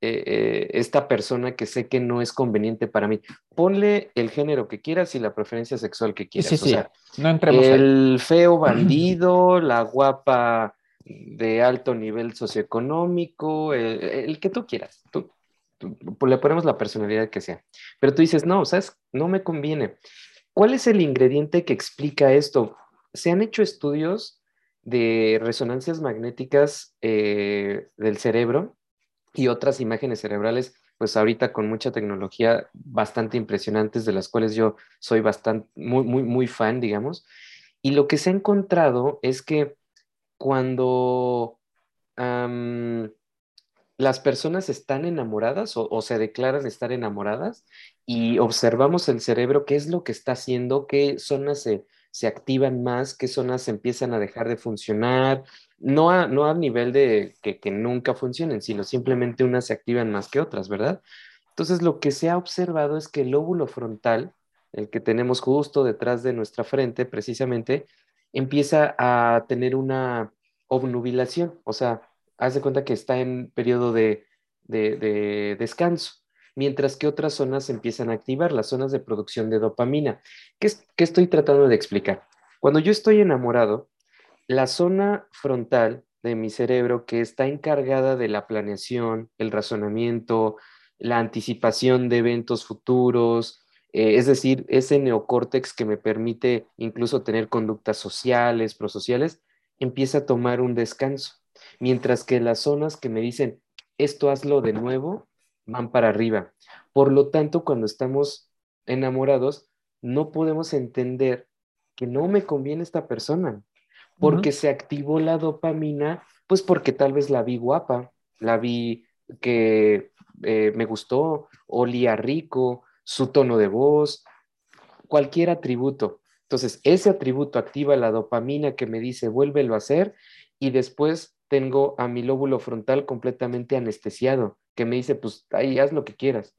eh, esta persona que sé que no es conveniente para mí. Ponle el género que quieras y la preferencia sexual que quieras. Sí, sí, o sea, no entremos el ahí. feo bandido, la guapa de alto nivel socioeconómico, el, el que tú quieras. Tú, tú, le ponemos la personalidad que sea. Pero tú dices, no, ¿sabes? No me conviene. ¿Cuál es el ingrediente que explica esto? Se han hecho estudios de resonancias magnéticas eh, del cerebro y otras imágenes cerebrales, pues ahorita con mucha tecnología bastante impresionantes, de las cuales yo soy bastante, muy, muy, muy fan, digamos. Y lo que se ha encontrado es que cuando las personas están enamoradas o, se declaran estar enamoradas y observamos el cerebro, qué es lo que está haciendo, qué zonas se, se activan más, qué zonas empiezan a dejar de funcionar, no a, no a nivel de que, que nunca funcionen, sino simplemente unas se activan más que otras, ¿verdad? Entonces lo que se ha observado es que el lóbulo frontal, el que tenemos justo detrás de nuestra frente precisamente, empieza a tener una obnubilación, o sea, haz de cuenta que está en periodo de, de, descanso, mientras que otras zonas empiezan a activar, las zonas de producción de dopamina. ¿Qué, ¿Qué estoy tratando de explicar? Cuando yo estoy enamorado, la zona frontal de mi cerebro que está encargada de la planeación, el razonamiento, la anticipación de eventos futuros, eh, es decir, ese neocórtex que me permite incluso tener conductas sociales, prosociales, empieza a tomar un descanso, mientras que las zonas que me dicen, esto hazlo de nuevo, van para arriba. Por lo tanto, cuando estamos enamorados, no podemos entender que no me conviene esta persona, porque se activó la dopamina, pues porque tal vez la vi guapa, la vi que eh, me gustó, olía rico, su tono de voz, cualquier atributo. Entonces, ese atributo activa la dopamina que me dice, vuélvelo a hacer, y después tengo a mi lóbulo frontal completamente anestesiado, que me dice, pues ahí haz lo que quieras.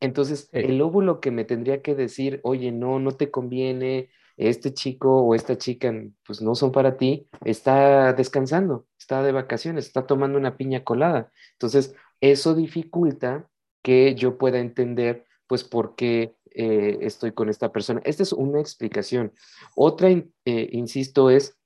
Entonces, el lóbulo que me tendría que decir, oye, no, no te conviene, este chico o esta chica, pues no son para ti, está descansando, está de vacaciones, está tomando una piña colada. Entonces, eso dificulta que yo pueda entender pues por qué eh, estoy con esta persona. Esta es una explicación. Otra, eh, insisto, es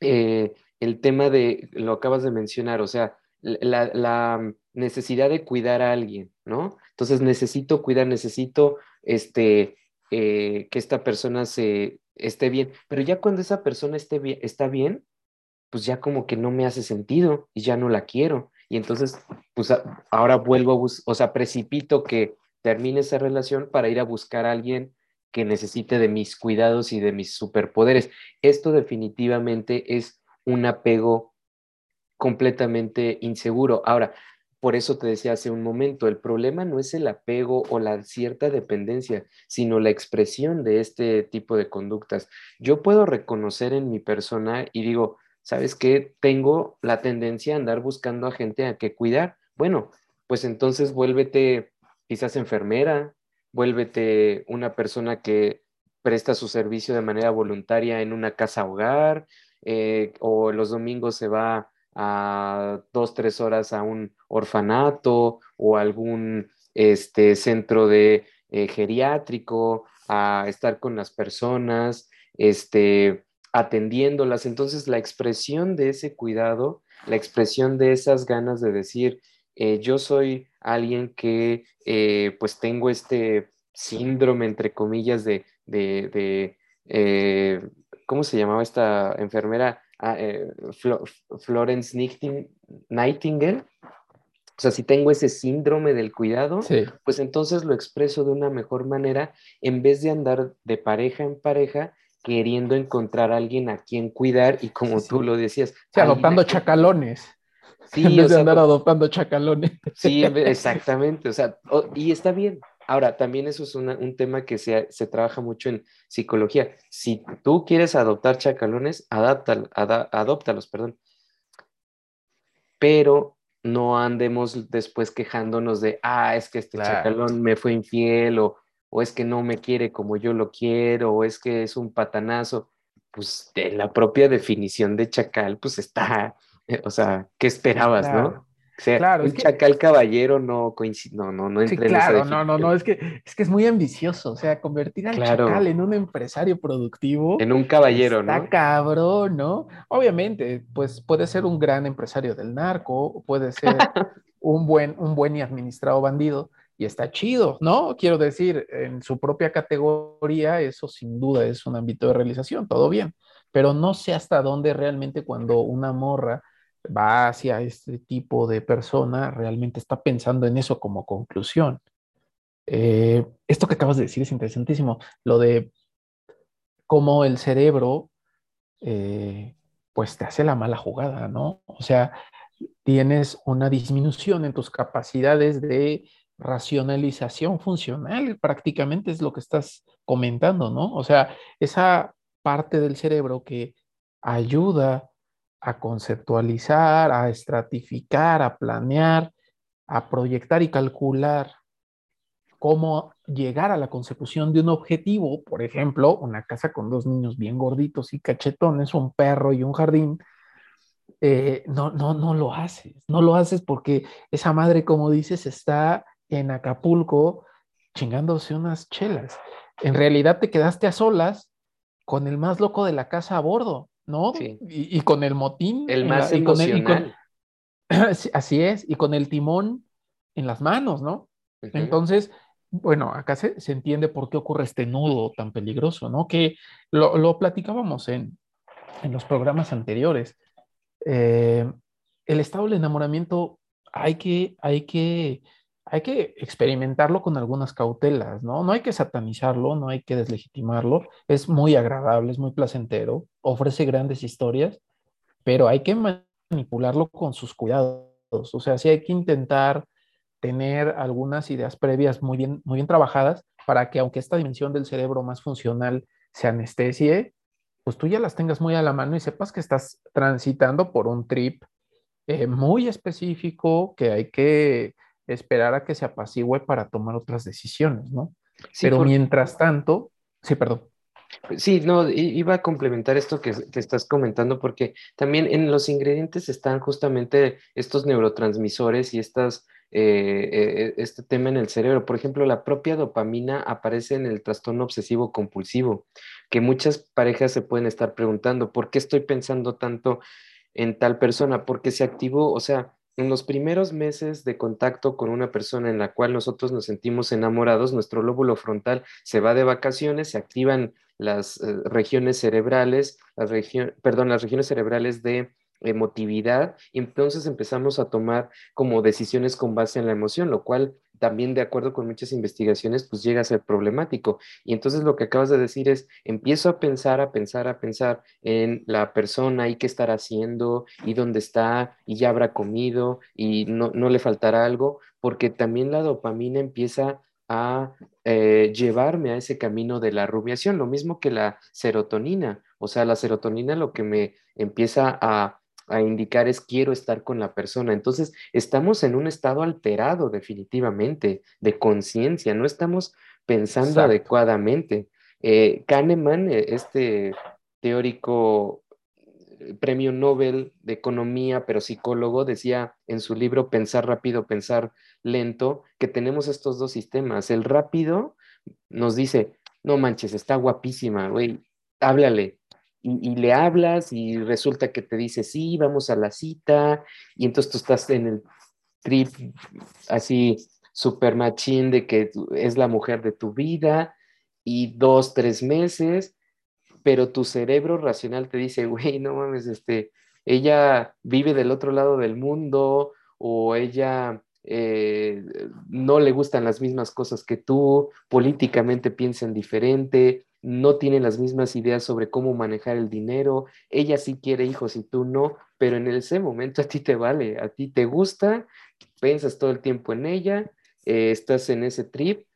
eh, el tema de, lo acabas de mencionar, o sea, la, necesidad de cuidar a alguien, ¿no? Entonces necesito cuidar, necesito este, que esta persona se esté bien, pero ya cuando esa persona esté bien, está bien, pues ya como que no me hace sentido y ya no la quiero. Y entonces, pues ahora vuelvo a buscar, o sea, precipito que termine esa relación para ir a buscar a alguien que necesite de mis cuidados y de mis superpoderes. Esto definitivamente es un apego completamente inseguro. Ahora, por eso te decía hace un momento, el problema no es el apego o la cierta dependencia, sino la expresión de este tipo de conductas. Yo puedo reconocer en mi persona y digo, ¿sabes qué? Tengo la tendencia a andar buscando a gente a que cuidar. Bueno, pues entonces vuélvete quizás enfermera, vuélvete una persona que presta su servicio de manera voluntaria en una casa hogar, eh, o los domingos se va a dos, tres horas a un orfanato o algún este, centro de eh, geriátrico, a estar con las personas, este, atendiéndolas. Entonces, la expresión de ese cuidado, la expresión de esas ganas de decir, eh, yo soy alguien que pues tengo este síndrome, entre comillas, de, de, ¿cómo se llamaba esta enfermera? Ah, Florence Nightingale. O sea, si tengo ese síndrome del cuidado, pues entonces lo expreso de una mejor manera en vez de andar de pareja en pareja queriendo encontrar a alguien a quien cuidar y como tú lo decías. adoptando chacalones. Sí, en vez de andar adoptando chacalones. Sí, exactamente. O sea, y está bien. Ahora, también eso es un tema que se, se, trabaja mucho en psicología. Si tú quieres adoptar chacalones, adóptalos, perdón. Pero no andemos después quejándonos de, ah, es que este chacalón me fue infiel, o, o es que no me quiere como yo lo quiero, o es que es un patanazo. Pues de la propia definición de chacal, pues está O sea, ¿qué esperabas, no? O sea, claro, un chacal caballero no coincide, no, no, no entra claro, no, no, no, es que, es que es muy ambicioso, o sea, convertir al chacal en un empresario productivo. En un caballero, ¿no? Está cabrón, ¿no? Obviamente, pues puede ser un gran empresario del narco, puede ser un buen, un buen y administrado bandido, y está chido, ¿no? Quiero decir, en su propia categoría, eso sin duda es un ámbito de realización, todo bien, pero no sé hasta dónde realmente cuando una morra va hacia este tipo de persona, realmente está pensando en eso como conclusión. Eh, esto que acabas de decir es interesantísimo, lo de cómo el cerebro, eh, pues te hace la mala jugada, ¿no? O sea, tienes una disminución en tus capacidades de racionalización funcional, prácticamente es lo que estás comentando, ¿no? O sea, esa parte del cerebro que ayuda a conceptualizar, a estratificar, a planear, a proyectar y calcular cómo llegar a la consecución de un objetivo, por ejemplo, una casa con dos niños bien gorditos y cachetones, un perro y un jardín, eh, no, no, no lo haces, no lo haces porque esa madre, como dices, está en Acapulco chingándose unas chelas. En realidad te quedaste a solas con el más loco de la casa a bordo, ¿no? Y, con el motín. El más emocional. así es, y con el timón en las manos, ¿no? Entonces, bueno, acá se, entiende por qué ocurre este nudo tan peligroso, ¿no? Que lo, platicábamos en, en, los programas anteriores. Eh, el estado del enamoramiento hay que, hay que, hay que experimentarlo con algunas cautelas, ¿no? No hay que satanizarlo, no hay que deslegitimarlo. Es muy agradable, es muy placentero, ofrece grandes historias, pero hay que manipularlo con sus cuidados. O sea, sí hay que intentar tener algunas ideas previas muy bien, muy bien trabajadas para que aunque esta dimensión del cerebro más funcional se anestesie, pues tú ya las tengas muy a la mano y sepas que estás transitando por un trip eh, muy específico que hay que esperar a que se apacigüe para tomar otras decisiones, ¿no? Pero mientras tanto, sí, perdón. Sí, no, iba a complementar esto que, que, estás comentando porque también en los ingredientes están justamente estos neurotransmisores y estas eh, eh, este tema en el cerebro. Por ejemplo, la propia dopamina aparece en el trastorno obsesivo compulsivo, que muchas parejas se pueden estar preguntando, ¿por qué estoy pensando tanto en tal persona? Porque se activó, o sea, en los primeros meses de contacto con una persona en la cual nosotros nos sentimos enamorados, nuestro lóbulo frontal se va de vacaciones, se activan las eh, regiones cerebrales, las perdón, las regiones cerebrales de emotividad y entonces empezamos a tomar como decisiones con base en la emoción, lo cual también de acuerdo con muchas investigaciones pues llega a ser problemático. Y entonces lo que acabas de decir es, empiezo a pensar, a pensar, a pensar en la persona y qué estará haciendo y dónde está y ya habrá comido y no, no le faltará algo, porque también la dopamina empieza a eh, llevarme a ese camino de la rumiación, lo mismo que la serotonina. O sea, la serotonina lo que me empieza a a indicar es quiero estar con la persona. Entonces, estamos en un estado alterado definitivamente de conciencia, no estamos pensando adecuadamente. Eh, Kahneman, eh, este teórico eh, premio Nobel de Economía, pero psicólogo, decía en su libro Pensar rápido, pensar lento, que tenemos estos dos sistemas. El rápido nos dice, no manches, está guapísima, güey, háblale, y, le hablas y resulta que te dice, sí, vamos a la cita, y entonces tú estás en el trip así super machín de que es la mujer de tu vida y dos, tres meses, pero tu cerebro racional te dice, güey, no mames, este, ella vive del otro lado del mundo o ella eh, no le gustan las mismas cosas que tú, políticamente piensan diferente, no tienen las mismas ideas sobre cómo manejar el dinero, ella sí quiere hijos y tú no, pero en ese momento a ti te vale, a ti te gusta, piensas todo el tiempo en ella, eh, estás en ese trip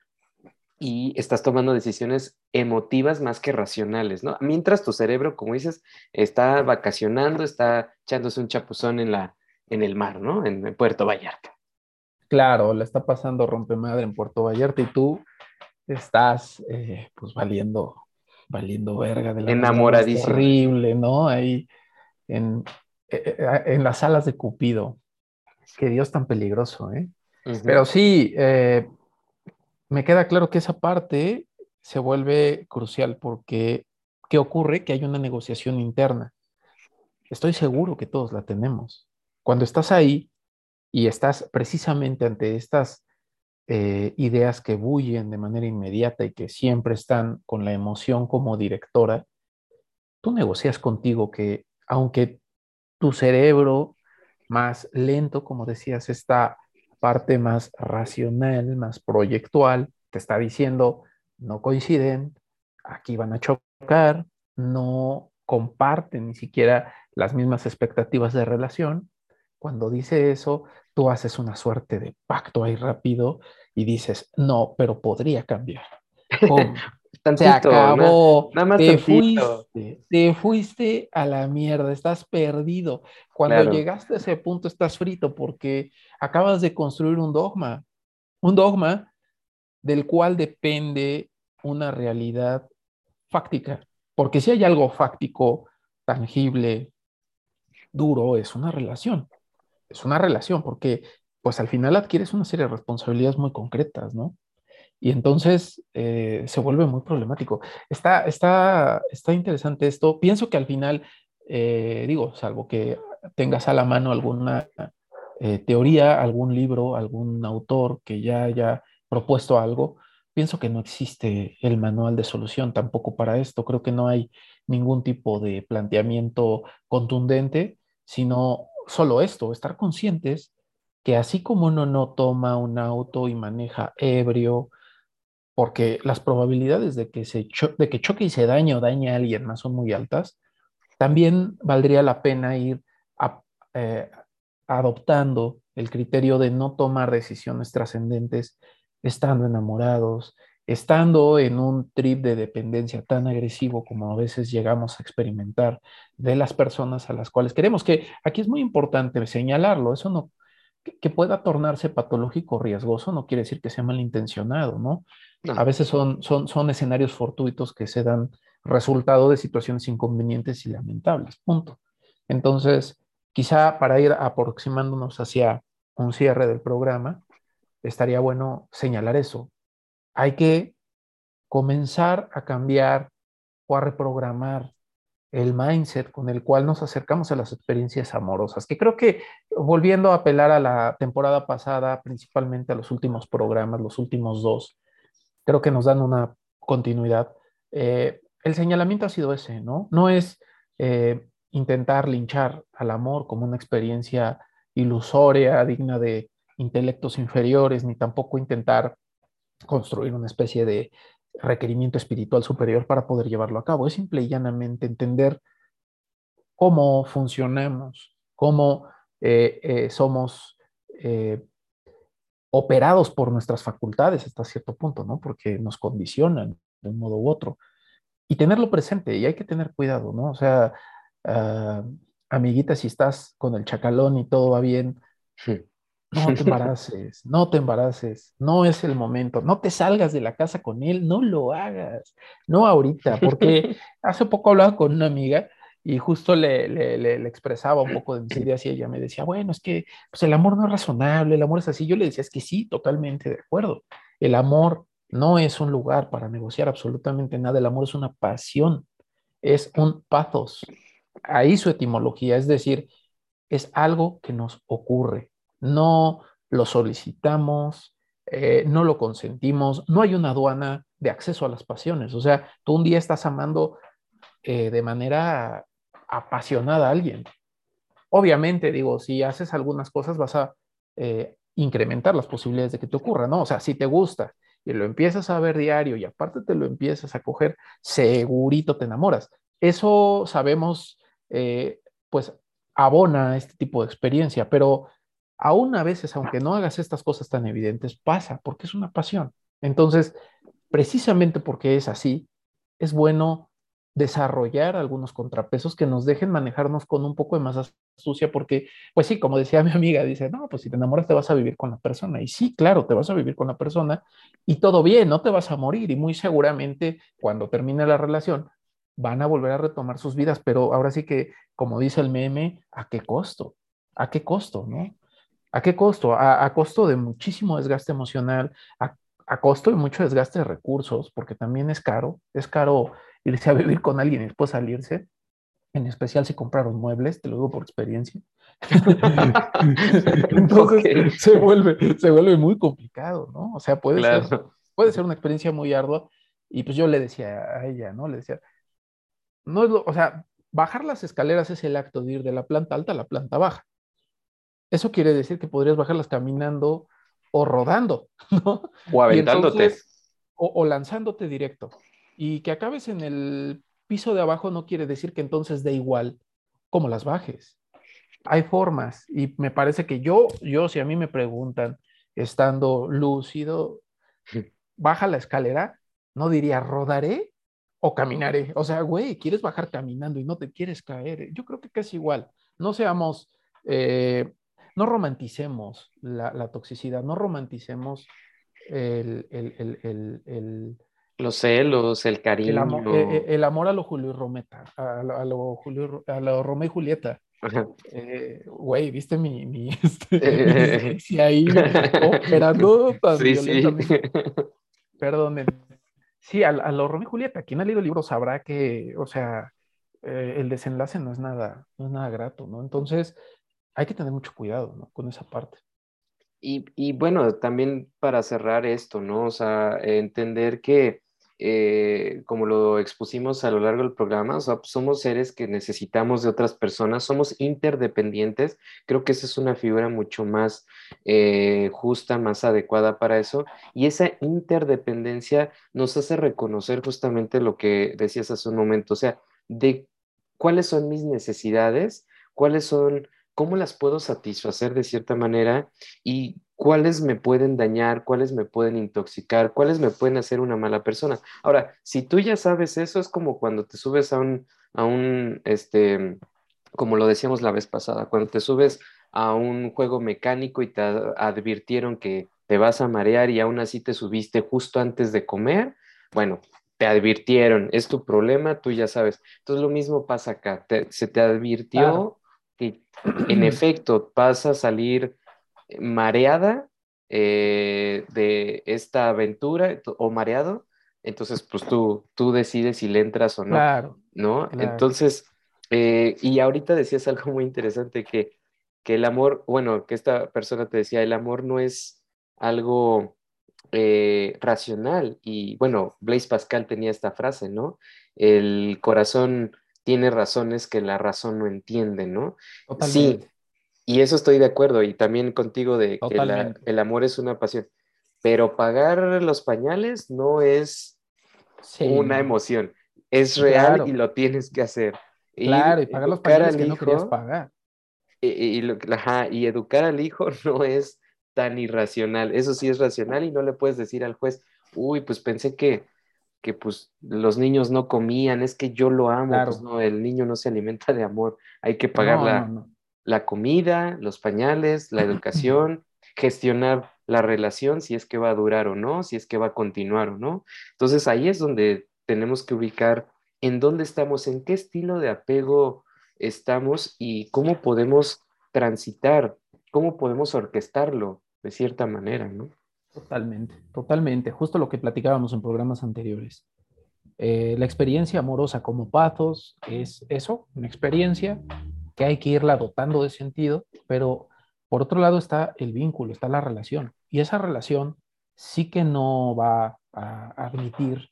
y estás tomando decisiones emotivas más que racionales, ¿no? Mientras tu cerebro, como dices, está vacacionando, está echándose un chapuzón en, la, en el mar, ¿no? En Puerto Vallarta. Claro, le está pasando rompemadre en Puerto Vallarta y tú estás eh, pues valiendo, valiendo verga de la enamoradísimo. Horrible, ¿no? Ahí en, eh, eh, en las alas de Cupido. Qué Dios tan peligroso, ¿eh? Pero sí, me queda claro que esa parte se vuelve crucial porque ¿qué ocurre? Que hay una negociación interna. Estoy seguro que todos la tenemos. Cuando estás ahí y estás precisamente ante estas eh, ideas que bullen de manera inmediata y que siempre están con la emoción como directora, tú negocias contigo que aunque tu cerebro más lento, como decías, esta parte más racional, más proyectual, te está diciendo, no coinciden, aquí van a chocar, no comparten ni siquiera las mismas expectativas de relación. Cuando dice eso, tú haces una suerte de pacto ahí rápido y dices, no, pero podría cambiar. se acabó, nada, más te fuiste, te fuiste a la mierda, estás perdido. Cuando llegaste a ese punto estás frito porque acabas de construir un dogma, un dogma del cual depende una realidad fáctica, porque si hay algo fáctico, tangible, duro es una relación. Es una relación porque pues al final adquieres una serie de responsabilidades muy concretas, ¿no? Y entonces eh, se vuelve muy problemático. Está, está, está interesante esto. Pienso que al final, eh, digo, salvo que tengas a la mano alguna eh, teoría, algún libro, algún autor que ya haya propuesto algo, pienso que no existe el manual de solución tampoco para esto. Creo que no hay ningún tipo de planteamiento contundente, sino solo esto, estar conscientes que así como uno no toma un auto y maneja ebrio, porque las probabilidades de que, se choque y se dañe o dañe a alguien más son muy altas, también valdría la pena ir eh, adoptando el criterio de no tomar decisiones trascendentes estando enamorados, estando en un trip de dependencia tan agresivo como a veces llegamos a experimentar de las personas a las cuales queremos, que aquí es muy importante señalarlo, eso no, que, pueda tornarse patológico o riesgoso no quiere decir que sea malintencionado, ¿no? A veces son, son, son escenarios fortuitos que se dan resultado de situaciones inconvenientes y lamentables, punto. Entonces, quizá para ir aproximándonos hacia un cierre del programa, estaría bueno señalar eso. Hay que comenzar a cambiar o a reprogramar el mindset con el cual nos acercamos a las experiencias amorosas, que creo que volviendo a apelar a la temporada pasada, principalmente a los últimos programas, los últimos dos, creo que nos dan una continuidad. Eh, el señalamiento ha sido ese, ¿no? No es eh, intentar linchar al amor como una experiencia ilusoria, digna de intelectos inferiores, ni tampoco intentar construir una especie de requerimiento espiritual superior para poder llevarlo a cabo. Es simple y llanamente entender cómo funcionamos, cómo eh, eh, somos eh, operados por nuestras facultades hasta cierto punto, ¿no? Porque nos condicionan de un modo u otro. Y tenerlo presente, y hay que tener cuidado, ¿no? O sea, uh, amiguita, si estás con el chacalón y todo va bien, no te embaraces, no te embaraces, no es el momento, no te salgas de la casa con él, no lo hagas, no ahorita, porque hace poco hablaba con una amiga y justo le, le, expresaba un poco de mis ideas y ella me decía, bueno, es que pues el amor no es razonable, el amor es así. Yo le decía, es que sí, totalmente de acuerdo. El amor no es un lugar para negociar absolutamente nada, el amor es una pasión, es un pathos. Ahí su etimología, es decir, es algo que nos ocurre, no lo solicitamos, eh, no lo consentimos, no hay una aduana de acceso a las pasiones. O sea, tú un día estás amando eh, de manera apasionada a alguien. Obviamente, digo, si haces algunas cosas vas a eh, incrementar las posibilidades de que te ocurra, ¿no? O sea, si te gusta y lo empiezas a ver diario y aparte te lo empiezas a coger, segurito te enamoras. Eso sabemos, pues abona este tipo de experiencia, pero aún a veces, aunque no hagas estas cosas tan evidentes, pasa porque es una pasión. Entonces, precisamente porque es así, es bueno desarrollar algunos contrapesos que nos dejen manejarnos con un poco de más astucia, porque, pues sí, como decía mi amiga, dice, no, pues si te enamoras te vas a vivir con la persona. Y sí, claro, te vas a vivir con la persona y todo bien, no te vas a morir. Y muy seguramente cuando termine la relación van a volver a retomar sus vidas, pero ahora sí que, como dice el meme, ¿a qué costo? ¿A qué costo? ¿No? ¿A qué costo? A, costo de muchísimo desgaste emocional, a, costo de mucho desgaste de recursos, porque también es caro, es caro irse a vivir con alguien y después salirse, en especial si compraron muebles, te lo digo por experiencia. Entonces se, vuelve, se vuelve muy complicado, ¿no? O sea, puede, ser, puede ser una experiencia muy ardua. Y pues yo le decía a ella, ¿no? Le decía, no es lo, o sea, bajar las escaleras es el acto de ir de la planta alta a la planta baja. Eso quiere decir que podrías bajarlas caminando o rodando, ¿no? O aventándote. o, lanzándote directo. Y que acabes en el piso de abajo no quiere decir que entonces dé igual como las bajes. Hay formas y me parece que yo, yo, si a mí me preguntan, estando lúcido, baja la escalera, no diría rodaré o caminaré. O sea, güey, quieres bajar caminando y no te quieres caer. Yo creo que casi igual. No seamos eh, no romanticemos la, toxicidad, no romanticemos el, los celos, el cariño. El amor, eh, eh, el amor, a lo Julio y Rometa, a lo, Julio, a lo Romeo y Julieta. Eh, güey, ¿viste mi, mi, este, ahí operando tan sí, violentamente? Sí. Sí, a, a lo Romeo y Julieta, quien ha leído el libro sabrá que, o sea, eh, el desenlace no es nada, no es nada grato, ¿no? Entonces, hay que tener mucho cuidado, ¿no? Con esa parte. Y, y bueno, también para cerrar esto, ¿no? O sea, entender que eh, como lo expusimos a lo largo del programa, somos seres que necesitamos de otras personas, somos interdependientes. Creo que esa es una figura mucho más eh, justa, más adecuada para eso. Y esa interdependencia nos hace reconocer justamente lo que decías hace un momento, o sea, de cuáles son mis necesidades, cuáles son, cómo las puedo satisfacer de cierta manera y cuáles me pueden dañar, cuáles me pueden intoxicar, cuáles me pueden hacer una mala persona. Ahora, si tú ya sabes eso, es como cuando te subes a un, a un, este, como lo decíamos la vez pasada, cuando te subes a un juego mecánico y te advirtieron que te vas a marear y aún así te subiste justo antes de comer, bueno, te advirtieron, es tu problema, tú ya sabes. Entonces lo mismo pasa acá, se te advirtió que en efecto vas a salir mareada eh, de esta aventura o mareado, entonces pues tú, tú decides si le entras o no. Claro. ¿No? Entonces, eh, y ahorita decías algo muy interesante que, que el amor, bueno, que esta persona te decía, el amor no es algo eh, racional. Y bueno, Blaise Pascal tenía esta frase, ¿no? El corazón tiene razones que la razón no entiende, ¿no? Sí, y eso estoy de acuerdo, y también contigo de que el amor es una pasión. Pero pagar los pañales no es una emoción, es real y lo tienes que hacer. Claro, y, pagar los pañales que no querías pagar. Y, y educar al hijo no es tan irracional. Eso sí es racional y no le puedes decir al juez, uy, pues pensé que, que pues los niños no comían, es que yo lo amo, pues no, el niño no se alimenta de amor, hay que pagar la, la comida, los pañales, la educación, gestionar la relación, si es que va a durar o no, si es que va a continuar o no. Entonces ahí es donde tenemos que ubicar en dónde estamos, en qué estilo de apego estamos y cómo podemos transitar, cómo podemos orquestarlo de cierta manera, ¿no? Totalmente, totalmente. Justo lo que platicábamos en programas anteriores. Eh, la experiencia amorosa como patos es eso, una experiencia que hay que irla dotando de sentido, pero por otro lado está el vínculo, está la relación. Y esa relación sí que no va a admitir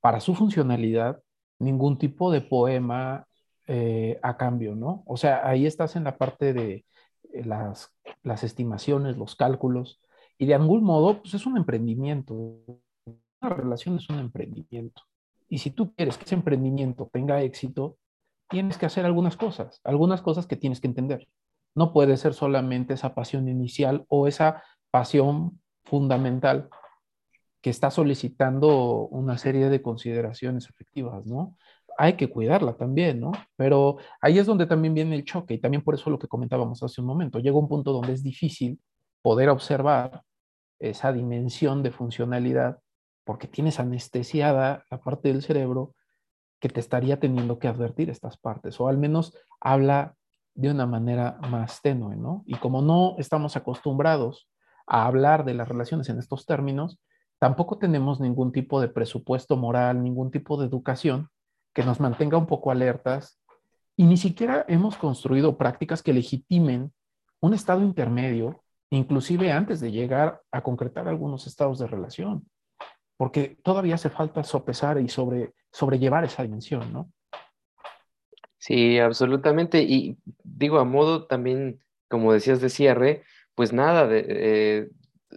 para su funcionalidad ningún tipo de poema eh, a cambio, ¿no? O sea, ahí estás en la parte de eh, las, las estimaciones, los cálculos, y de algún modo, pues es un emprendimiento. Una relación es un emprendimiento. Y si tú quieres que ese emprendimiento tenga éxito, tienes que hacer algunas cosas, algunas cosas que tienes que entender. No puede ser solamente esa pasión inicial o esa pasión fundamental que está solicitando una serie de consideraciones efectivas, ¿no? Hay que cuidarla también, ¿no? Pero ahí es donde también viene el choque y también por eso lo que comentábamos hace un momento. Llega un punto donde es difícil poder observar esa dimensión de funcionalidad porque tienes anestesiada la parte del cerebro que te estaría teniendo que advertir estas partes, o al menos habla de una manera más tenue, ¿no? Y como no estamos acostumbrados a hablar de las relaciones en estos términos, tampoco tenemos ningún tipo de presupuesto moral, ningún tipo de educación que nos mantenga un poco alertas y ni siquiera hemos construido prácticas que legitimen un estado intermedio, inclusive antes de llegar a concretar algunos estados de relación porque todavía hace falta sopesar y sobre, sobrellevar esa dimensión, ¿no? Sí, absolutamente. Y digo, a modo también, como decías de cierre, pues nada, de, eh,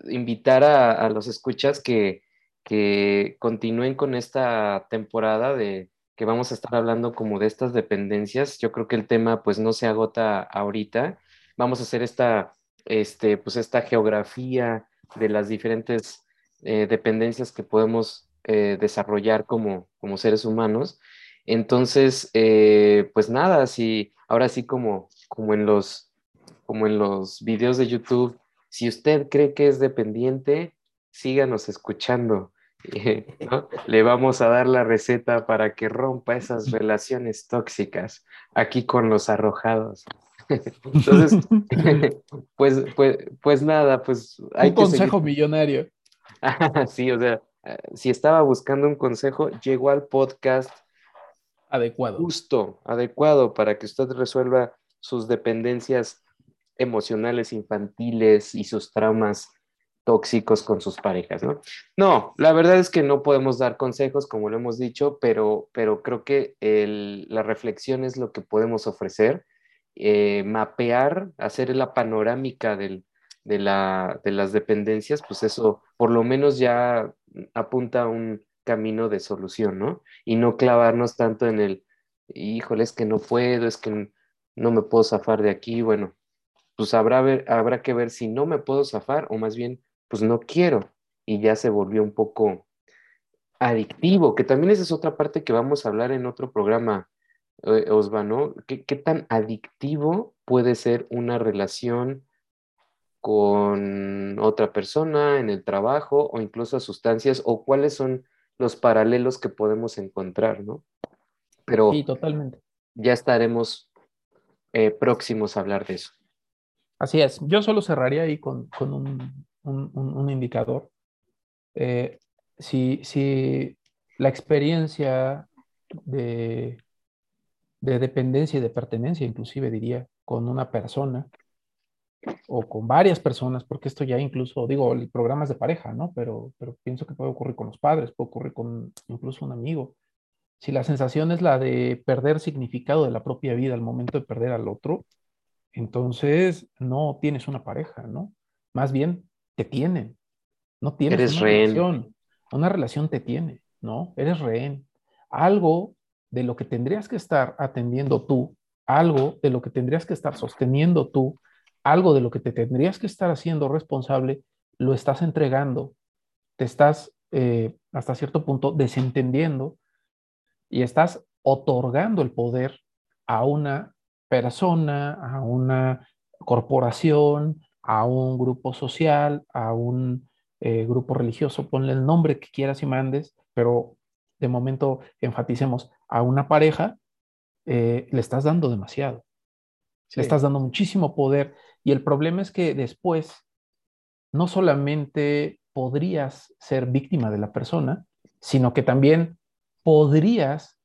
invitar a, los escuchas que, que continúen con esta temporada de que vamos a estar hablando como de estas dependencias. Yo creo que el tema pues no se agota ahorita. Vamos a hacer esta, este, pues esta geografía de las diferentes eh, dependencias que podemos eh, desarrollar como, como seres humanos. Entonces, eh, pues nada, si ahora sí como, como, en los, como en los videos de YouTube, si usted cree que es dependiente, síganos escuchando. Le vamos a dar la receta para que rompa esas relaciones tóxicas aquí con los arrojados. Entonces, pues, pues, pues nada, pues hay un consejo millonario. sí, o sea, si estaba buscando un consejo, llegó al podcast adecuado. Justo, adecuado para que usted resuelva sus dependencias emocionales infantiles y sus traumas tóxicos con sus parejas, ¿no? No, la verdad es que no podemos dar consejos, como lo hemos dicho, pero, pero creo que la reflexión es lo que podemos ofrecer, eh, mapear, hacer la panorámica de, la, de las dependencias, pues eso por lo menos ya apunta a un camino de solución, ¿no? Y no clavarnos tanto en el, híjole, es que no puedo, es que no me puedo zafar de aquí, bueno, pues habrá, habrá que ver si no me puedo zafar o más bien pues no quiero. Y ya se volvió un poco adictivo, que también esa es otra parte que vamos a hablar en otro programa, eh, Osva, ¿no? ¿Qué, tan adictivo puede ser una relación con otra persona en el trabajo o incluso a sustancias o cuáles son los paralelos que podemos encontrar, ¿no? Pero sí, totalmente. Ya estaremos eh, próximos a hablar de eso. Así es. Yo solo cerraría ahí con, con un, un, indicador. Eh, si, si, la experiencia de, de dependencia y de pertenencia, inclusive diría, con una persona o con varias personas, porque esto ya incluso, digo, programas de pareja, ¿no? Pero, pero pienso que puede ocurrir con los padres, puede ocurrir con incluso un amigo. Si la sensación es la de perder significado de la propia vida al momento de perder al otro, entonces no tienes una pareja, ¿no? Más bien te tienen. No tienes Eres una rehén. relación. Una relación te tiene, ¿no? Eres rehén. Algo de lo que tendrías que estar atendiendo tú, algo de lo que tendrías que estar sosteniendo tú, algo de lo que te tendrías que estar haciendo responsable, lo estás entregando, te estás eh, hasta cierto punto desentendiendo y estás otorgando el poder a una persona, a una corporación, a un grupo social, a un eh, grupo religioso, ponle el nombre que quieras y mandes, pero de momento enfaticemos a una pareja, eh, le estás dando demasiado. Le estás dando muchísimo poder y el problema es que después no solamente podrías ser víctima de la persona, sino que también podrías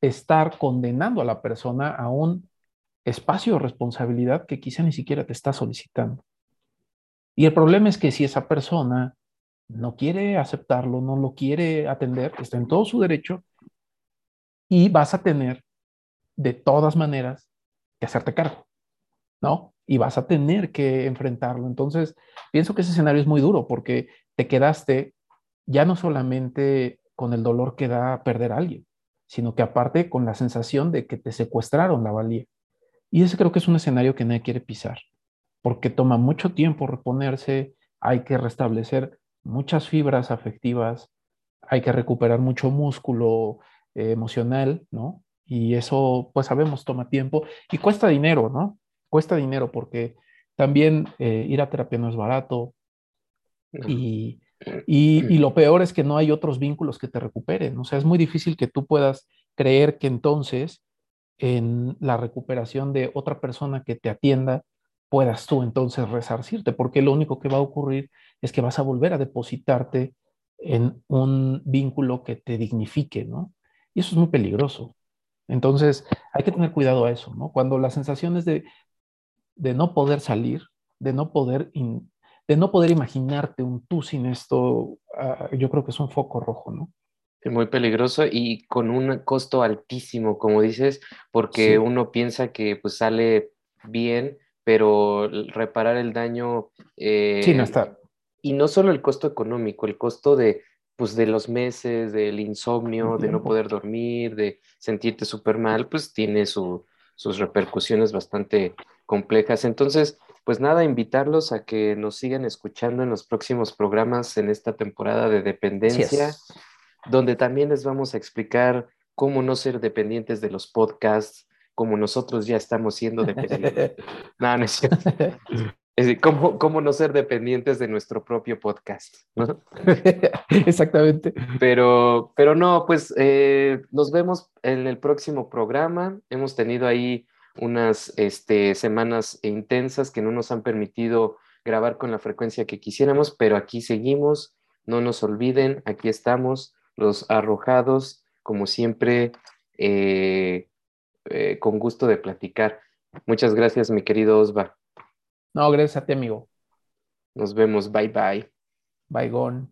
estar condenando a la persona a un espacio de responsabilidad que quizá ni siquiera te está solicitando. Y el problema es que si esa persona no quiere aceptarlo, no lo quiere atender, está en todo su derecho y vas a tener de todas maneras que hacerte cargo, ¿no? Y vas a tener que enfrentarlo. Entonces, pienso que ese escenario es muy duro porque te quedaste ya no solamente con el dolor que da perder a alguien, sino que aparte con la sensación de que te secuestraron la valía. Y ese creo que es un escenario que nadie quiere pisar, porque toma mucho tiempo reponerse, hay que restablecer muchas fibras afectivas, hay que recuperar mucho músculo eh, emocional, ¿no? Y eso, pues sabemos, toma tiempo y cuesta dinero, ¿no? Cuesta dinero porque también eh, ir a terapia no es barato y, y, y, lo peor es que no hay otros vínculos que te recuperen. O sea, es muy difícil que tú puedas creer que entonces en la recuperación de otra persona que te atienda, puedas tú entonces resarcirte, porque lo único que va a ocurrir es que vas a volver a depositarte en un vínculo que te dignifique, ¿no? Y eso es muy peligroso. Entonces, hay que tener cuidado a eso, ¿no? Cuando las sensaciones de, de no poder salir, de no poder, de no poder imaginarte un tú sin esto, ah, yo creo que es un foco rojo, ¿no? Muy peligroso y con un costo altísimo, como dices, porque uno piensa que pues sale bien, pero reparar el daño... Eh, sí, no está. Y no solo el costo económico, el costo de, pues, de los meses, del insomnio, de no poder dormir, de sentirte súper mal, pues tiene sus repercusiones bastante complejas. Entonces, pues nada, invitarlos a que nos sigan escuchando en los próximos programas en esta temporada de dependencia donde también les vamos a explicar cómo no ser dependientes de los podcasts, como nosotros ya estamos siendo dependientes. no, no es cierto. Es decir, ¿cómo, ¿cómo, no ser dependientes de nuestro propio podcast? ¿no? Exactamente. Pero, pero no, pues eh, nos vemos en el próximo programa. Hemos tenido ahí unas este, semanas intensas que no nos han permitido grabar con la frecuencia que quisiéramos, pero aquí seguimos. No nos olviden, aquí estamos, los arrojados, como siempre, eh, eh, con gusto de platicar. Muchas gracias, mi querido Osva. No, gracias a ti, amigo. Nos vemos. Bye bye. Bye, gone.